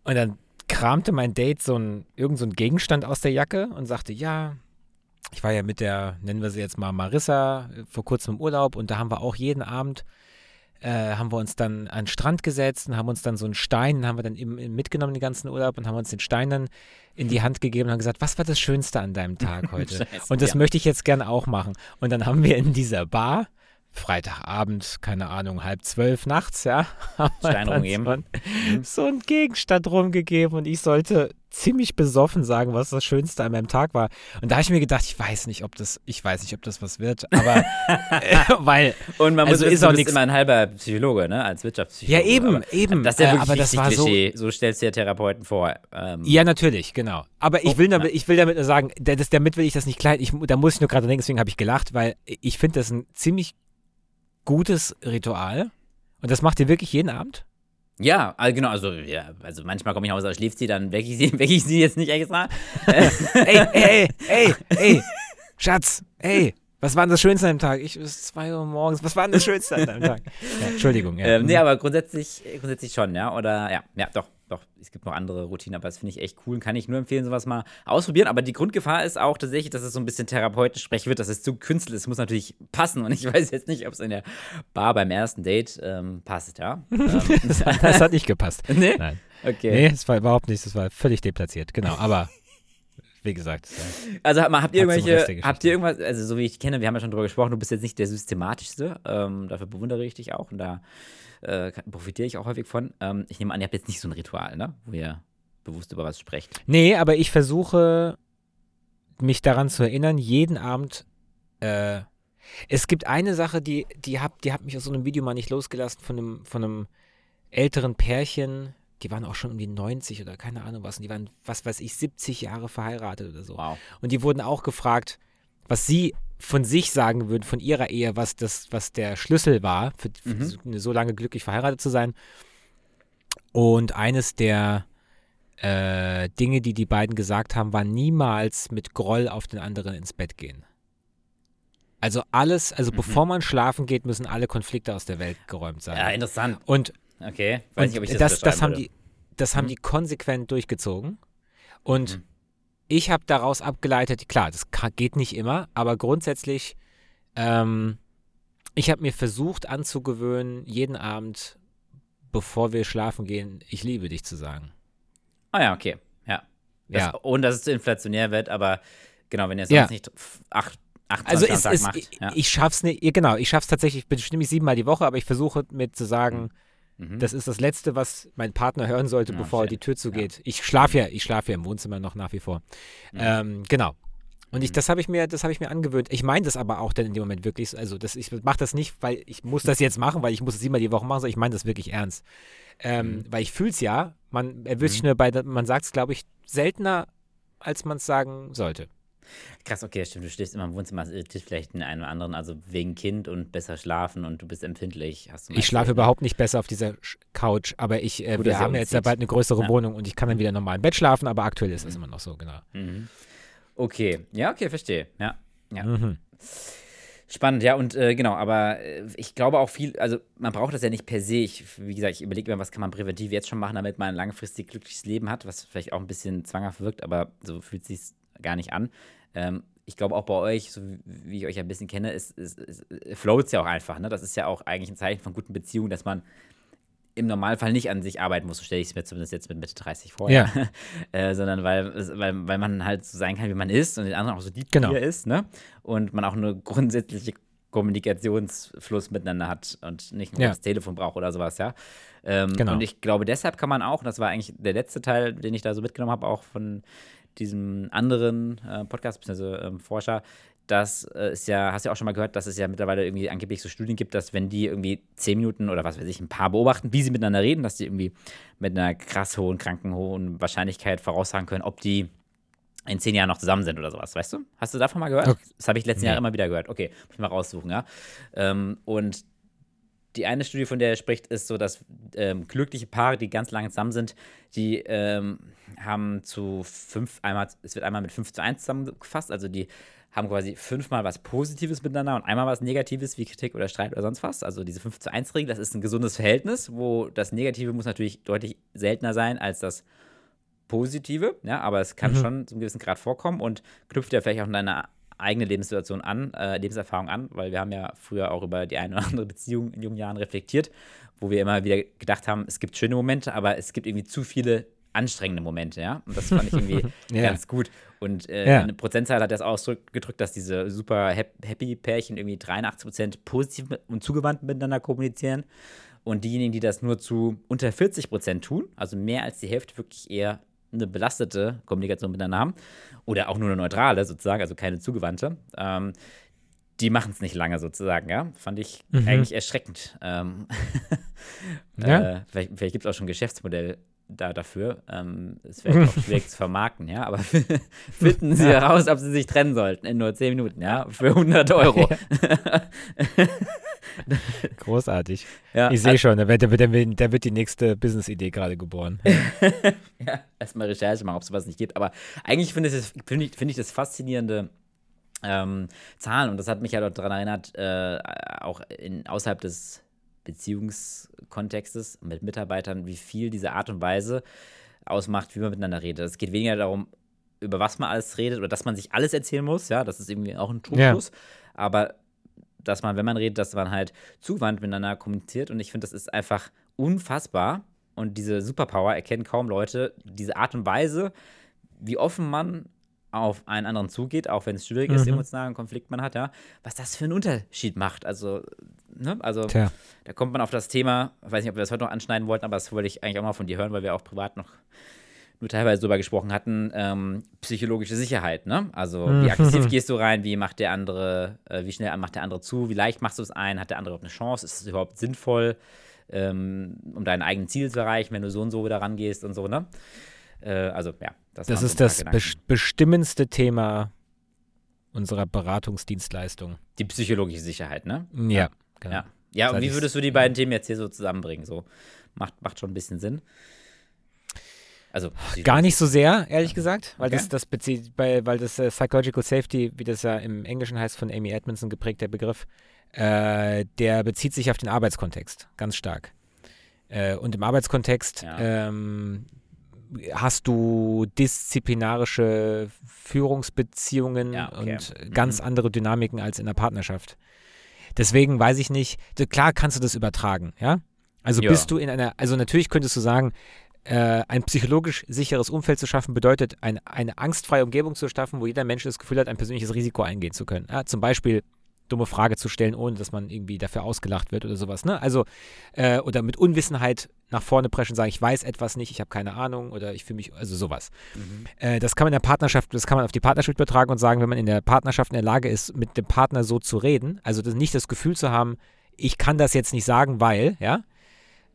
Und dann kramte mein Date so ein, irgend so ein Gegenstand aus der Jacke und sagte, ja, ich war ja mit der, nennen wir sie jetzt mal Marissa, äh, vor kurzem im Urlaub und da haben wir auch jeden Abend, äh, haben wir uns dann an den Strand gesetzt und haben uns dann so einen Stein, haben wir dann im mitgenommen den ganzen Urlaub und haben uns den Stein dann in die Hand gegeben und haben gesagt, was war das Schönste an deinem Tag [laughs] heute? Scheiße, und das ja. möchte ich jetzt gerne auch machen. Und dann haben wir in dieser Bar, Freitagabend, keine Ahnung, halb zwölf nachts, ja, [laughs] Stein rumgeben. So, ein, so einen Gegenstand rumgegeben und ich sollte ziemlich besoffen sagen, was das Schönste an meinem Tag war. Und da habe ich mir gedacht, ich weiß nicht, ob das, ich weiß nicht, ob das was wird, aber [laughs] äh, weil Und man muss Also wissen, ist auch nix- immer ein halber Psychologe, ne? Als ja Wirtschaftspsychologe. eben, aber, eben, Das ist ja äh, wirklich aber das war so, Klischee. So stellst du dir Therapeuten vor. Ähm, Ja, natürlich, genau. Aber ich Oh, will damit, ich will damit nur sagen, das, damit will ich das nicht klein. Ich, da muss ich nur gerade denken, deswegen habe ich gelacht, weil ich finde das ein ziemlich gutes Ritual. Und das macht ihr wirklich jeden Abend? Ja, also genau, also, ja, also manchmal komme ich nach Hause, schläft sie, dann wecke ich sie, [laughs] wecke ich sie jetzt nicht extra. [laughs] ey, ey, ey, ey, [laughs] Schatz, ey, was war denn das Schönste an dem Tag? Ich bis 2 Uhr morgens, was war denn das Schönste an deinem Tag? Ja, Entschuldigung, ja. ähm, nee, aber grundsätzlich, grundsätzlich schon, ja. Oder ja, ja, doch, doch. Es gibt noch andere Routinen, aber das finde ich echt cool und kann ich nur empfehlen, sowas mal ausprobieren. Aber die Grundgefahr ist auch tatsächlich, dass es so ein bisschen therapeutensprech wird, dass es zu künstlich ist. Es muss natürlich passen und ich [laughs] weiß jetzt nicht, ob es in der Bar beim ersten Date ähm, passt, ja. [laughs] ähm, das, das hat nicht gepasst. [laughs] nee? Nein. Okay. Nee, es war überhaupt nicht, das war völlig deplatziert, genau. Aber wie gesagt. Also habt ihr Hat zum irgendwelche, habt ihr irgendwas, also so wie ich kenne, wir haben ja schon drüber gesprochen, du bist jetzt nicht der systematischste, ähm, dafür bewundere ich dich auch und da äh, profitiere ich auch häufig von. Ähm, ich nehme an, ihr habt jetzt nicht so ein Ritual, ne? Wo ihr bewusst über was sprecht. Nee, aber ich versuche, mich daran zu erinnern, jeden Abend. Äh, es gibt eine Sache, die, die, hab, die hat mich aus so einem Video mal nicht losgelassen, von einem, von einem älteren Pärchen. Die waren auch schon um die 90 oder keine Ahnung was. Und die waren, was weiß ich, 70 Jahre verheiratet oder so. Wow. Und die wurden auch gefragt, was sie von sich sagen würden, von ihrer Ehe, was, das, was der Schlüssel war, für, für Mhm. so- eine so lange glücklich verheiratet zu sein. Und eines der äh, Dinge, die die beiden gesagt haben, war niemals mit Groll auf den anderen ins Bett gehen. Also alles, also Mhm. bevor man schlafen geht, müssen alle Konflikte aus der Welt geräumt sein. Ja, interessant. und Okay. Weiß und nicht, ob ich das, das, das, haben würde. die, das haben Mhm. die konsequent durchgezogen. Und Mhm. Ich habe daraus abgeleitet, klar, das geht nicht immer, aber grundsätzlich, ähm, ich habe mir versucht anzugewöhnen, jeden Abend, bevor wir schlafen gehen, ich liebe dich zu sagen. Ah ja, okay. Ja. Das, Ja. Ohne dass es zu inflationär wird, aber genau, wenn ihr sonst Ja. nicht acht, 28 Also am es Tag ist, macht. ich, ja. ich schaff's nicht, genau, ich schaff's tatsächlich bestimmt siebenmal die Woche, aber ich versuche mir zu sagen, Mhm. das ist das Letzte, was mein Partner hören sollte, Ja, bevor fair. die Tür zugeht. Ich schlafe ja, ich schlafe ja im Wohnzimmer noch nach wie vor. Mhm. Ähm, genau. Und ich, Mhm. das habe ich mir, das habe ich mir angewöhnt. Ich meine das aber auch dann in dem Moment wirklich. so- Also das, ich mache das nicht, weil ich muss das jetzt machen, weil ich muss es siebenmal die Woche machen, sondern ich meine das wirklich ernst. Ähm, Mhm. Weil ich fühle es ja. Man erwischt Mhm. nur bei, man sagt es, glaube ich, seltener, als man es sagen sollte. Krass, okay, stimmt. Du stehst immer im Wohnzimmer, es irritiert vielleicht einen oder anderen, also wegen Kind und besser schlafen und du bist empfindlich. Hast du Ich schlafe überhaupt nicht besser auf dieser Couch, aber ich, äh, Gut, wir haben ja jetzt ja bald eine größere Ja. Wohnung und ich kann dann wieder normal im Bett schlafen, aber aktuell ist das immer noch so, genau. Mhm. Okay, ja, okay, verstehe. Ja, ja. Mhm. Spannend, ja, und äh, genau, aber äh, ich glaube auch viel, also man braucht das ja nicht per se. Ich, wie gesagt, ich überlege mir, was kann man präventiv jetzt schon machen, damit man ein langfristig glückliches Leben hat, was vielleicht auch ein bisschen zwanghaft wirkt, aber so fühlt es sich gar nicht an. Ähm, ich glaube auch bei euch, so wie, ich euch ein bisschen kenne, ist, ist, ist, float es ja auch einfach. Ne? Das ist ja auch eigentlich ein Zeichen von guten Beziehungen, dass man im Normalfall nicht an sich arbeiten muss, so stelle ich es mir zumindest jetzt mit Mitte 30 vor, Ja. [laughs] äh, sondern weil, weil, weil man halt so sein kann, wie man ist und den anderen auch so lieb Genau. er ist, ne? Und man auch eine grundsätzliche Kommunikationsfluss miteinander hat und nicht nur Ja. das Telefon braucht oder sowas, ja. Ähm, Genau. Und ich glaube, deshalb kann man auch, und das war eigentlich der letzte Teil, den ich da so mitgenommen habe, auch von diesem anderen äh, Podcast, beziehungsweise ähm, Forscher, dass äh, es ja, hast du ja auch schon mal gehört, dass es ja mittlerweile irgendwie angeblich so Studien gibt, dass wenn die irgendwie zehn Minuten oder was weiß ich, ein Paar beobachten, wie sie miteinander reden, dass die irgendwie mit einer krass hohen, kranken, hohen Wahrscheinlichkeit voraussagen können, ob die in zehn Jahren noch zusammen sind oder sowas, weißt du? Hast du davon mal gehört? Okay. Das habe ich letzten Nee. Jahr immer wieder gehört. Okay, muss ich mal raussuchen, ja. Ähm, und die eine Studie, von der er spricht, ist so, dass ähm, glückliche Paare, die ganz lange zusammen sind, die ähm, haben zu fünf, einmal, es wird einmal mit 5 zu 1 zusammengefasst, also die haben quasi fünfmal was Positives miteinander und einmal was Negatives, wie Kritik oder Streit oder sonst was. Also diese 5 zu 1 Regel, das ist ein gesundes Verhältnis, wo das Negative muss natürlich deutlich seltener sein als das Positive, ja, aber es kann Mhm. schon zu einem gewissen Grad vorkommen und knüpft ja vielleicht auch an deine eigene Lebenssituation an, äh, Lebenserfahrung an, weil wir haben ja früher auch über die eine oder andere Beziehung in jungen Jahren reflektiert, wo wir immer wieder gedacht haben, es gibt schöne Momente, aber es gibt irgendwie zu viele anstrengende Momente, ja. Und das fand ich irgendwie [laughs] Ja. ganz gut. Und äh, Ja. eine Prozentzahl hat das ausgedrückt, dass diese super hap- happy Pärchen irgendwie 83% positiv mit- und zugewandt miteinander kommunizieren. Und diejenigen, die das nur zu unter 40% tun, also mehr als die Hälfte wirklich eher eine belastete Kommunikation miteinander haben oder auch nur eine neutrale sozusagen, also keine zugewandte, ähm, die machen es nicht lange sozusagen, ja. Fand ich Mhm. eigentlich erschreckend. Ähm, [laughs] Ja. äh, vielleicht vielleicht gibt es auch schon ein Geschäftsmodell da dafür. Ähm, ist vielleicht auch schwierig zu vermarkten, ja. Aber [laughs] finden Sie [laughs] heraus, ob Sie sich trennen sollten in nur 10 Minuten, ja. Für 100 Euro. [laughs] Großartig. ja, Ich sehe schon, da wird, da, wird, da die nächste Business-Idee gerade geboren. [laughs] ja, erstmal Recherche machen, ob es sowas nicht gibt. Aber eigentlich finde ich, das- find ich, find ich das faszinierende ähm, Zahlen und das hat mich ja daran erinnert, äh, auch in, außerhalb des Beziehungskontextes mit Mitarbeitern, wie viel diese Art und Weise ausmacht, wie man miteinander redet. Es geht weniger darum, über was man alles redet oder dass man sich alles erzählen muss, ja, das ist irgendwie auch ein Trugschluss, aber dass man, wenn man redet, dass man halt zuwandt miteinander kommuniziert und ich finde, das ist einfach unfassbar und diese Superpower erkennen kaum Leute, diese Art und Weise, wie offen man auf einen anderen zugeht, auch wenn es schwierig ist, Mhm. emotionalen Konflikt man hat, ja, was das für einen Unterschied macht. Also, ne, also Tja. da kommt man auf das Thema, ich weiß nicht, ob wir das heute noch anschneiden wollten, aber das wollte ich eigentlich auch mal von dir hören, weil wir auch privat noch nur teilweise drüber gesprochen hatten, ähm, psychologische Sicherheit, ne? Also wie aggressiv gehst du rein, wie macht der andere, äh, wie schnell macht der andere zu, wie leicht machst du es ein, hat der andere überhaupt eine Chance, ist es überhaupt sinnvoll, ähm, um dein eigenes Ziel zu erreichen, wenn du so und so wieder rangehst und so, ne? Äh, also ja, das, Das ist das Gedanken. bes bestimmendste Thema unserer Beratungsdienstleistung. Die psychologische Sicherheit, ne? Ja, genau. Ja. Ja, und wie würdest du die beiden Themen jetzt hier so zusammenbringen? So macht, macht schon ein bisschen Sinn. Also Gar nicht so sehr, ehrlich gesagt, weil Okay. das, das bezieht, bei, weil das äh, Psychological Safety, wie das ja im Englischen heißt, von Amy Edmondson geprägt, der Begriff, äh, der bezieht sich auf den Arbeitskontext, ganz stark. Äh, und im Arbeitskontext Ja. ähm, hast du disziplinarische Führungsbeziehungen Ja, okay. und ganz andere Dynamiken als in der Partnerschaft. Deswegen weiß ich nicht, klar kannst du das übertragen, ja? Also Ja. bist du in einer, also natürlich könntest du sagen, äh, ein psychologisch sicheres Umfeld zu schaffen, bedeutet, ein, eine angstfreie Umgebung zu schaffen, wo jeder Mensch das Gefühl hat, ein persönliches Risiko eingehen zu können. Ja, zum Beispiel dumme Frage zu stellen, ohne dass man irgendwie dafür ausgelacht wird oder sowas. Ne? Also, äh, oder mit Unwissenheit nach vorne preschen, sagen, ich weiß etwas nicht, ich habe keine Ahnung oder ich fühle mich, also sowas. Äh, das kann man in der Partnerschaft, das kann man auf die Partnerschaft übertragen und sagen, wenn man in der Partnerschaft in der Lage ist, mit dem Partner so zu reden, also das, nicht das Gefühl zu haben, ich kann das jetzt nicht sagen, weil, ja,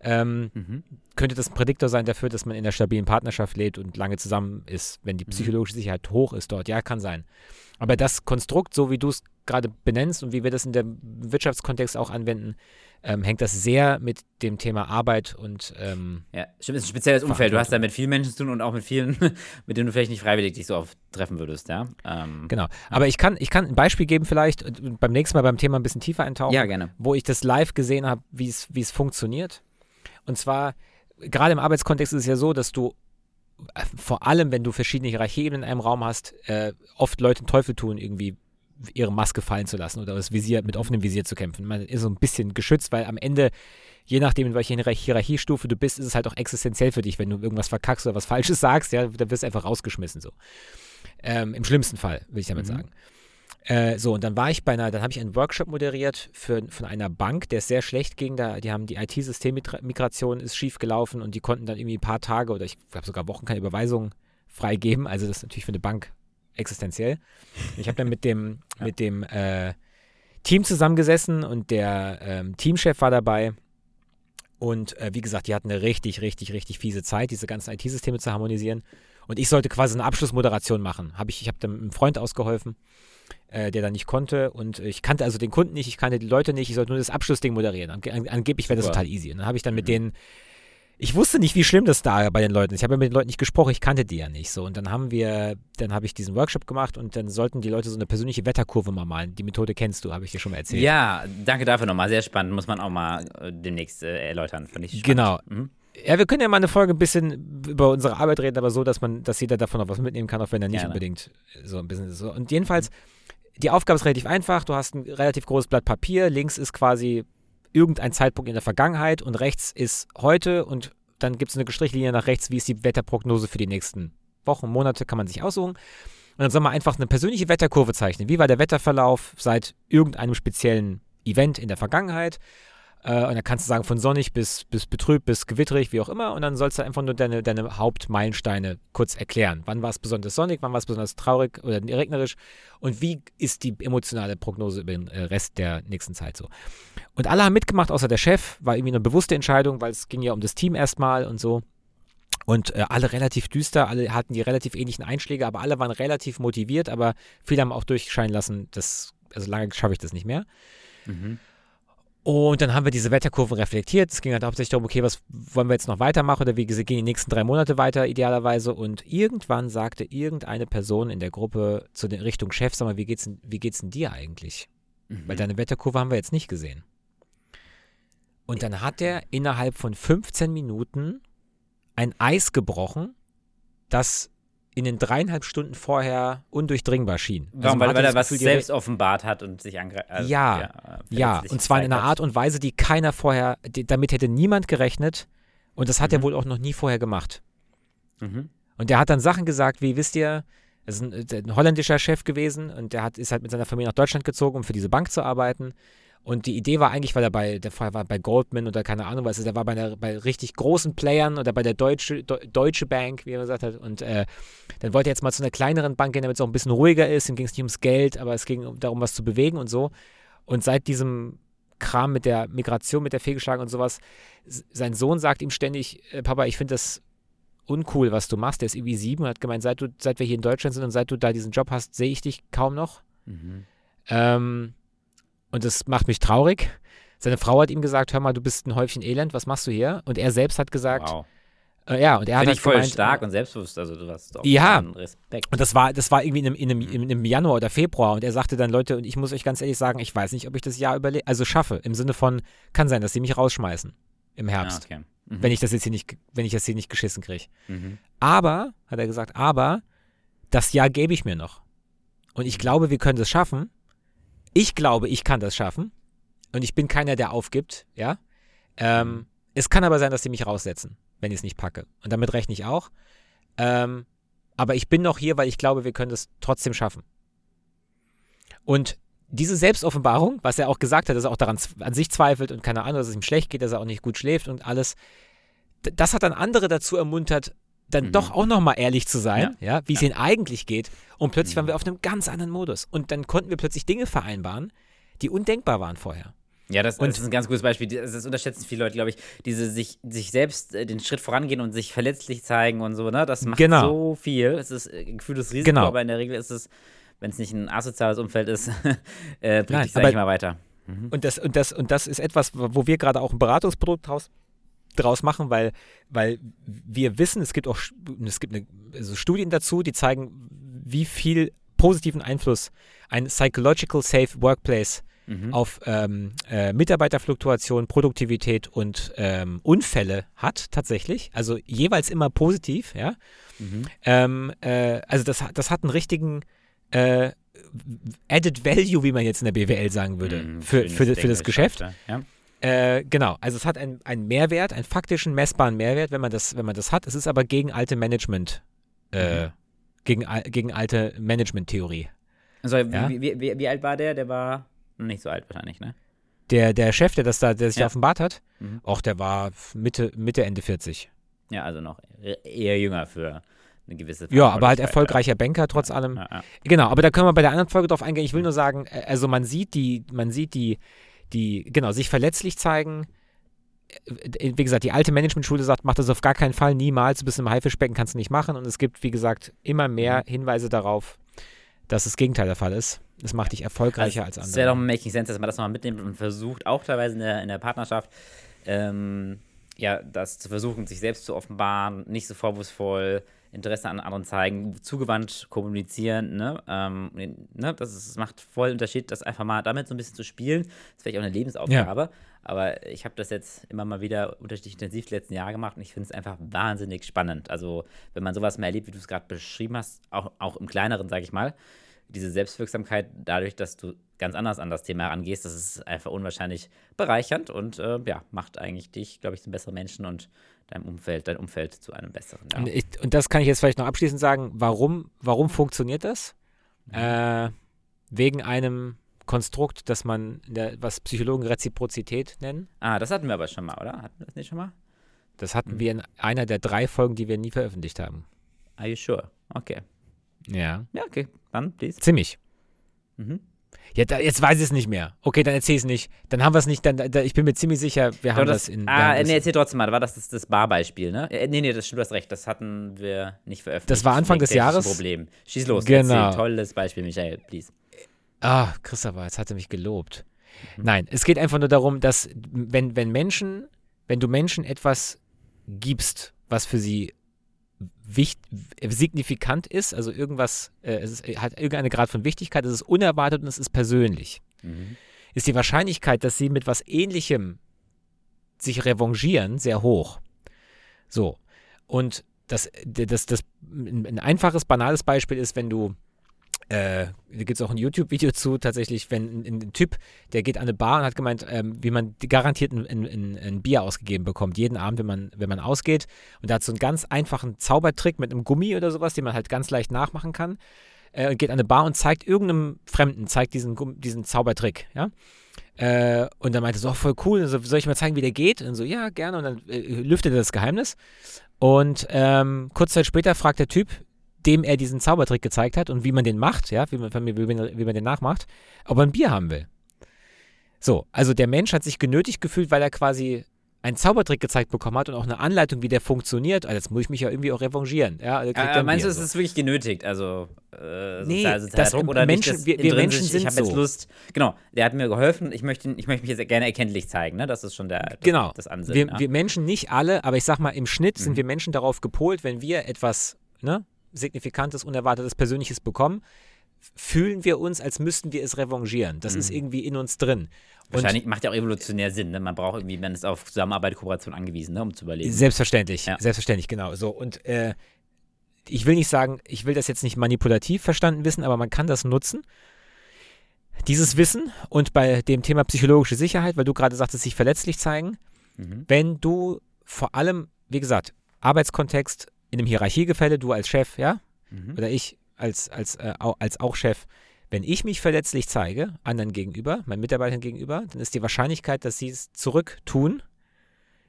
ähm, Mhm. könnte das ein Prädiktor sein dafür, dass man in einer stabilen Partnerschaft lebt und lange zusammen ist, wenn die psychologische Sicherheit hoch ist dort. Ja, kann sein. Aber das Konstrukt, so wie du es gerade benennst und wie wir das in dem Wirtschaftskontext auch anwenden, ähm, hängt das sehr mit dem Thema Arbeit und ähm, Ja, stimmt, ist ein spezielles Umfeld. Du hast da mit vielen Menschen zu tun und auch mit vielen, [laughs] mit denen du vielleicht nicht freiwillig dich so oft treffen würdest, ja? Ähm, genau. Aber ich kann, ich kann ein Beispiel geben vielleicht und beim nächsten Mal beim Thema ein bisschen tiefer eintauchen. ja, gerne. wo ich das live gesehen habe, es wie es funktioniert. Und zwar, gerade im Arbeitskontext ist es ja so, dass du äh, vor allem, wenn du verschiedene Hierarchien in einem Raum hast, äh, oft Leute den Teufel tun, irgendwie ihre Maske fallen zu lassen oder das Visier mit offenem Visier zu kämpfen. Man ist so ein bisschen geschützt, weil am Ende, je nachdem, in welcher Hierarch- Hierarchiestufe du bist, ist es halt auch existenziell für dich, wenn du irgendwas verkackst oder was Falsches [laughs] sagst, ja, dann wirst du einfach rausgeschmissen so. Ähm, Im schlimmsten Fall, will ich damit Mhm. sagen. Äh, so, und dann war ich bei einer, dann habe ich einen Workshop moderiert für, von einer Bank, der es sehr schlecht ging. Da, die haben die IT-Systemmigration ist schief gelaufen und die konnten dann irgendwie ein paar Tage oder ich glaube sogar Wochen keine Überweisungen freigeben. Also das ist natürlich für eine Bank existenziell. Ich habe dann mit dem, Ja. mit dem äh, Team zusammengesessen und der ähm, Teamchef war dabei. Und äh, wie gesagt, die hatten eine richtig, richtig, richtig fiese Zeit, diese ganzen IT-Systeme zu harmonisieren. Und ich sollte quasi eine Abschlussmoderation machen. Hab ich ich habe dann einem Freund ausgeholfen, äh, der da nicht konnte. Und ich kannte also den Kunden nicht, ich kannte die Leute nicht. Ich sollte nur das Abschlussding moderieren. Ange an, angeblich wäre das total easy. Und dann habe ich dann mit Mhm. denen ich wusste nicht, wie schlimm das da bei den Leuten ist. Ich habe ja mit den Leuten nicht gesprochen, ich kannte die ja nicht. So, und dann haben wir, dann habe ich diesen Workshop gemacht und dann sollten die Leute so eine persönliche Wetterkurve mal malen. Die Methode kennst du, habe ich dir schon mal erzählt. Ja, danke dafür nochmal. Sehr spannend. Muss man auch mal äh, demnächst äh, erläutern. Fand ich spannend. Genau. Mhm. Ja, wir können ja mal eine Folge ein bisschen über unsere Arbeit reden, aber so, dass man, dass jeder davon auch was mitnehmen kann, auch wenn er nicht Gerne. unbedingt so ein bisschen so. Und jedenfalls, die Aufgabe ist relativ einfach. Du hast ein relativ großes Blatt Papier. Links ist quasi irgendein Zeitpunkt in der Vergangenheit und rechts ist heute und dann gibt es eine Strichlinie nach rechts, wie ist die Wetterprognose für die nächsten Wochen, Monate, kann man sich aussuchen. Und dann soll man einfach eine persönliche Wetterkurve zeichnen. Wie war der Wetterverlauf seit irgendeinem speziellen Event in der Vergangenheit? Äh, und dann kannst du sagen, von sonnig bis, bis betrübt, bis gewitterig, wie auch immer. Und dann sollst du einfach nur deine, deine Hauptmeilensteine kurz erklären. Wann war es besonders sonnig, wann war es besonders traurig oder regnerisch und wie ist die emotionale Prognose über den äh, Rest der nächsten Zeit so. Und alle haben mitgemacht, außer der Chef. War irgendwie eine bewusste Entscheidung, weil es ging ja um das Team erstmal und so. Und äh, alle relativ düster, alle hatten die relativ ähnlichen Einschläge, aber alle waren relativ motiviert, aber viele haben auch durchscheinen lassen, dass, also lange schaffe ich das nicht mehr. Mhm. Und dann haben wir diese Wetterkurven reflektiert. Es ging halt hauptsächlich darum, okay, was wollen wir jetzt noch weitermachen oder wie gesagt, gehen die nächsten drei Monate weiter idealerweise. Und irgendwann sagte irgendeine Person in der Gruppe zu der Richtung Chef, sag mal, wie geht's wie geht's denn dir eigentlich? Mhm. Weil deine Wetterkurve haben wir jetzt nicht gesehen. Und dann hat er innerhalb von 15 Minuten ein Eis gebrochen, das in den dreieinhalb Stunden vorher undurchdringbar schien. Also Warum? weil, weil er was Gefühl, selbst offenbart hat und sich angreift. Also, Ja, äh, Ja, verletzlich und zwar in einer. Art und Weise, die keiner vorher, die, damit hätte niemand gerechnet. Und das hat er Mhm. wohl auch noch nie vorher gemacht. Mhm. Und der hat dann Sachen gesagt, wie, wisst ihr, Das ist ein, ein holländischer Chef gewesen und der hat, ist halt mit seiner Familie nach Deutschland gezogen, um für diese Bank zu arbeiten. Und die Idee war eigentlich, weil er bei, der war bei Goldman oder keine Ahnung was, der war bei, der, bei richtig großen Playern oder bei der Deutsche, Deutsche Bank, wie er gesagt hat. Und äh, dann wollte er jetzt mal zu einer kleineren Bank gehen, damit es auch ein bisschen ruhiger ist. Ihm ging es nicht ums Geld, aber es ging darum, was zu bewegen und so. Und seit diesem Kram mit der Migration, mit der Fehlgeschlagen und sowas, sein Sohn sagt ihm ständig, äh, Papa, ich finde das uncool, was du machst. Der ist irgendwie sieben und hat gemeint, seit, du, seit wir hier in Deutschland sind und seit du da diesen Job hast, sehe ich dich kaum noch. Mhm. Ähm, und das macht mich traurig. Seine Frau hat ihm gesagt, hör mal, du bist ein Häufchen Elend, was machst du hier? Und er selbst hat gesagt, wow. äh, ja, und er hat halt voll gemeint, stark und selbstbewusst, also du hast doch ja, Respekt. Und das war, das war irgendwie in einem, in, einem, in einem Januar oder Februar und er sagte dann, Leute, und ich muss euch ganz ehrlich sagen, ich weiß nicht, ob ich das Jahr überlebe, also schaffe, im Sinne von, kann sein, dass sie mich rausschmeißen im Herbst. Ja, okay. mhm. Wenn ich das jetzt hier nicht, wenn ich das hier nicht geschissen kriege. Mhm. Aber, hat er gesagt, aber das Jahr gebe ich mir noch. Und ich glaube, wir können das schaffen. Ich glaube, ich kann das schaffen. Und ich bin keiner, der aufgibt, ja. Ähm, es kann aber sein, dass sie mich raussetzen, wenn ich es nicht packe. Und damit rechne ich auch. Ähm, aber ich bin noch hier, weil ich glaube, wir können das trotzdem schaffen. Und diese Selbstoffenbarung, was er auch gesagt hat, dass er auch daran an sich zweifelt und keine Ahnung, dass es ihm schlecht geht, dass er auch nicht gut schläft und alles, das hat dann andere dazu ermuntert, dann mhm. doch auch nochmal ehrlich zu sein, ja, ja wie es ihnen eigentlich geht. Und plötzlich mhm. waren wir auf einem ganz anderen Modus. Und dann konnten wir plötzlich Dinge vereinbaren, die undenkbar waren vorher. Ja, das, und, das ist ein ganz gutes Beispiel. Das, das unterschätzen viele Leute, glaube ich. Diese sich, sich selbst äh, den Schritt vorangehen und sich verletzlich zeigen und so, ne? Das macht genau. so viel. Es ist ein gefühltes Risiko, genau. aber in der Regel ist es, wenn es nicht ein asoziales Umfeld ist, [laughs] äh, bringt dich, sag ich mal, weiter. Mhm. Und, das, und, das, und das ist etwas, wo wir gerade auch ein Beratungsprodukt draus machen, weil, weil wir wissen, es gibt auch es gibt eine, also Studien dazu, die zeigen, wie viel positiven Einfluss ein Psychological Safe Workplace mhm. auf ähm, äh, Mitarbeiterfluktuation, Produktivität und ähm, Unfälle hat tatsächlich. Also jeweils immer positiv, ja. Mhm. Ähm, äh, also das, das hat einen richtigen äh, Added Value, wie man jetzt in der BWL sagen würde, mhm, für, für, für, das Geschäft. Ja. Äh, genau, also es hat einen Mehrwert, einen faktischen, messbaren Mehrwert, wenn man das, wenn man das hat. Es ist aber gegen alte Management, äh, mhm. gegen, gegen alte Management-Theorie. Also ja? wie, wie, wie, wie, alt war der? Der war nicht so alt wahrscheinlich, ne? Der, der Chef, der das da, der sich ja. offenbart hat, mhm. auch der war Mitte, Mitte, Ende 40. Ja, also noch e-, eher jünger für eine gewisse Ja, aber halt erfolgreicher Banker trotz allem. Ja, ja. Genau, aber da können wir bei der anderen Folge drauf eingehen. Ich will nur sagen, äh, also man sieht die, man sieht die, die, genau, sich verletzlich zeigen. Äh, wie gesagt, die alte Managementschule sagt, mach das auf gar keinen Fall, niemals, du bist im Haifischbecken, kannst du nicht machen. Und es gibt, wie gesagt, immer mehr mhm. Hinweise darauf, dass das Gegenteil der Fall ist. Das macht dich erfolgreicher also, als andere. Es wäre doch Making Sense, dass man das nochmal mitnimmt und versucht, auch teilweise in der, in der Partnerschaft, ähm, ja, das zu versuchen, sich selbst zu offenbaren, nicht so vorwurfsvoll, Interesse an anderen zeigen, zugewandt kommunizieren, ne? Ähm, ne? Das, ist, das macht voll Unterschied, das einfach mal damit so ein bisschen zu spielen. Das ist vielleicht auch eine Lebensaufgabe, ja. aber ich habe das jetzt immer mal wieder unterschiedlich intensiv die letzten Jahre gemacht und ich finde es einfach wahnsinnig spannend. Also, wenn man sowas mal erlebt, wie du es gerade beschrieben hast, auch, auch im Kleineren, sage ich mal, diese Selbstwirksamkeit dadurch, dass du ganz anders an das Thema herangehst, das ist einfach unwahrscheinlich bereichernd und äh, ja, macht eigentlich dich, glaube ich, zum besseren Menschen und deinem Umfeld, dein Umfeld zu einem besseren. Ja. Und, ich, und, das kann ich jetzt vielleicht noch abschließend sagen, warum, warum funktioniert das? Mhm. Äh, wegen einem Konstrukt, das man, der, was Psychologen Reziprozität nennen. Ah, das hatten wir aber schon mal, oder? Hatten wir das nicht schon mal? Das hatten mhm. wir in einer der drei Folgen, die wir nie veröffentlicht haben. Are you sure? Okay. Ja. Ja, okay. Dann, please. Ziemlich. Mhm. Ja, da, jetzt weiß ich es nicht mehr. Okay, dann erzähl es nicht. Dann haben wir es nicht. Dann, da, ich bin mir ziemlich sicher, wir haben das, das in. Ah, nee, erzähl trotzdem mal. War das das, das Barbeispiel, ne? Äh, nee, nee, das, du hast recht. Das hatten wir nicht veröffentlicht. Das war Anfang des Jahres. Problem. Schieß los. Genau. Erzähl. Tolles Beispiel, Michael, please. Ah, Christopher, jetzt hat er mich gelobt. Mhm. Nein, es geht einfach nur darum, dass, wenn, wenn Menschen, wenn du Menschen etwas gibst, was für sie wicht, signifikant ist, also irgendwas, äh, es ist, hat irgendeine Grad von Wichtigkeit, es ist unerwartet und es ist persönlich, mhm. ist die Wahrscheinlichkeit, dass sie mit was Ähnlichem sich revanchieren, sehr hoch. So. Und das, das, das, ein einfaches, banales Beispiel ist, wenn du äh, da gibt es auch ein YouTube-Video zu, tatsächlich, wenn ein, ein, Typ, der geht an eine Bar und hat gemeint, ähm, wie man garantiert ein, ein, ein, Bier ausgegeben bekommt, jeden Abend, wenn man, wenn man ausgeht. Und da hat so einen ganz einfachen Zaubertrick mit einem Gummi oder sowas, den man halt ganz leicht nachmachen kann. Äh, geht an eine Bar und zeigt irgendeinem Fremden, zeigt diesen, diesen Zaubertrick, ja. Äh, und dann meinte er so, oh, voll cool, so, soll ich mal zeigen, wie der geht? Und so, ja, gerne. Und dann äh, lüftet er das Geheimnis. Und ähm, kurz Zeit später fragt der Typ, dem er diesen Zaubertrick gezeigt hat und wie man den macht, ja, wie man, wie man, wie man den nachmacht, ob er ein Bier haben will. So, also der Mensch hat sich genötigt gefühlt, weil er quasi einen Zaubertrick gezeigt bekommen hat und auch eine Anleitung, wie der funktioniert. Also jetzt muss ich mich ja irgendwie auch revanchieren. Ja, also äh, meinst du, es ist wirklich genötigt? Also äh, nee, das Druck oder Menschen, nicht, wir, wir Menschen sind Ich habe jetzt Lust. Genau, der hat mir geholfen. Ich möchte, ich möchte mich jetzt gerne erkenntlich zeigen. Ne? Das ist schon der, das, genau. das Ansinnen. Wir, ja. wir, Menschen, nicht alle, aber ich sag mal, im Schnitt mhm. sind wir Menschen darauf gepolt, wenn wir etwas ne, Signifikantes, Unerwartetes, Persönliches bekommen, fühlen wir uns, als müssten wir es revanchieren. Das mhm. ist irgendwie in uns drin. Wahrscheinlich macht ja auch evolutionär Sinn. Ne? Man braucht irgendwie, man ist auf Zusammenarbeit, Kooperation angewiesen, ne? um zu überleben. Selbstverständlich, ja. selbstverständlich, genau. So und äh, ich will nicht sagen, ich will das jetzt nicht manipulativ verstanden wissen, aber man kann das nutzen. Dieses Wissen und bei dem Thema psychologische Sicherheit, weil du gerade sagtest, sich verletzlich zeigen, mhm. wenn du vor allem, wie gesagt, Arbeitskontext in einem Hierarchiegefälle, du als Chef, ja, mhm. oder ich als, als, äh, als auch Chef, wenn ich mich verletzlich zeige, anderen gegenüber, meinen Mitarbeitern gegenüber, dann ist die Wahrscheinlichkeit, dass sie es zurücktun,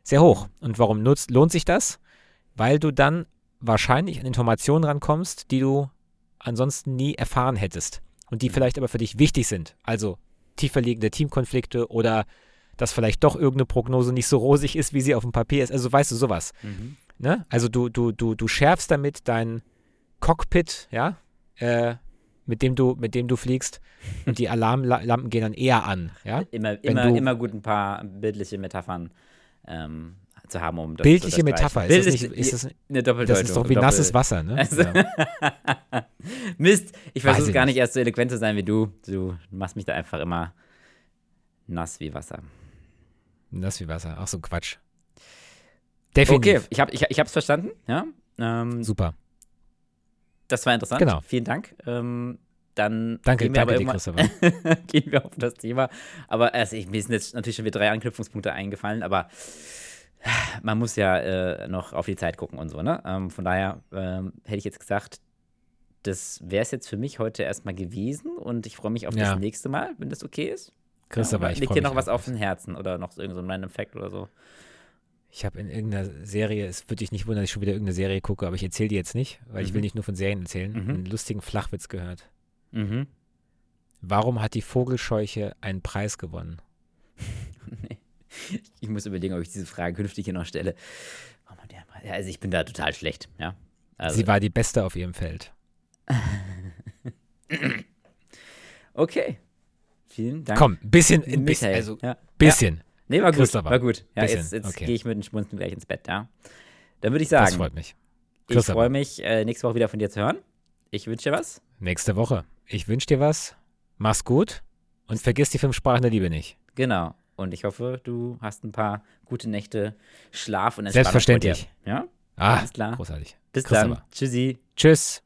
sehr hoch. Und warum nutzt, lohnt sich das? Weil du dann wahrscheinlich an Informationen rankommst, die du ansonsten nie erfahren hättest und die mhm. vielleicht aber für dich wichtig sind. Also tiefer liegende Teamkonflikte oder dass vielleicht doch irgendeine Prognose nicht so rosig ist, wie sie auf dem Papier ist. Also weißt du sowas. Mhm. Ne? Also du, du, du, du schärfst damit dein Cockpit, ja, äh, mit dem du, mit dem du fliegst und die Alarmlampen gehen dann eher an. Ja? Immer, immer, du, immer gut ein paar bildliche Metaphern ähm, zu haben, um das Bildliche zu Metapher, ist, das nicht, ist das eine Doppeldeutung? Das ist doch wie nasses Wasser, ne? Also ja. [laughs] Mist, ich versuche gar nicht erst so eloquent zu sein wie du. Du machst mich da einfach immer nass wie Wasser. Nass wie Wasser, ach so Quatsch. Definitiv. Okay, ich habe es ich, ich verstanden, ja. Ähm, Super. Das war interessant. Genau. Vielen Dank. Ähm, dann danke, gehen wir danke aber dir, [laughs] gehen wir auf das Thema. Aber also ich, mir sind jetzt natürlich schon wieder drei Anknüpfungspunkte eingefallen, aber man muss ja äh, noch auf die Zeit gucken und so, ne? Ähm, von daher ähm, hätte ich jetzt gesagt, das wäre es jetzt für mich heute erstmal gewesen und ich freue mich auf ja. das nächste Mal, wenn das okay ist. Christopher, ja, ich Liegt dir noch was auf den Herzen oder noch so irgendein so ein Effekt oder so? Ich habe in irgendeiner Serie, es würde dich nicht wundern, dass ich schon wieder irgendeine Serie gucke, aber ich erzähle die jetzt nicht, weil mhm. ich will nicht nur von Serien erzählen, mhm. einen lustigen Flachwitz gehört. Mhm. Warum hat die Vogelscheuche einen Preis gewonnen? [laughs] nee. Ich muss überlegen, ob ich diese Frage künftig hier noch stelle. Ja, also ich bin da total schlecht, ja. Also. Sie war die Beste auf ihrem Feld. [laughs] okay. Vielen Dank. Komm, bisschen, ein bisschen, also ja. bisschen. Ja. Nee, war gut. War gut. Ja, jetzt, jetzt okay. gehe ich mit den Schmunzeln gleich ins Bett, ja. Dann würde ich sagen. Das freut mich. Ich freue mich, äh, nächste Woche wieder von dir zu hören. Ich wünsche dir was. Nächste Woche. Ich wünsche dir was. Mach's gut und vergiss die fünf Sprachen der Liebe nicht. Genau. Und ich hoffe, du hast ein paar gute Nächte Schlaf und Entspannung. Selbstverständlich. Ja? Ah, Alles klar. Großartig. Bis dann. Tschüssi. Tschüss.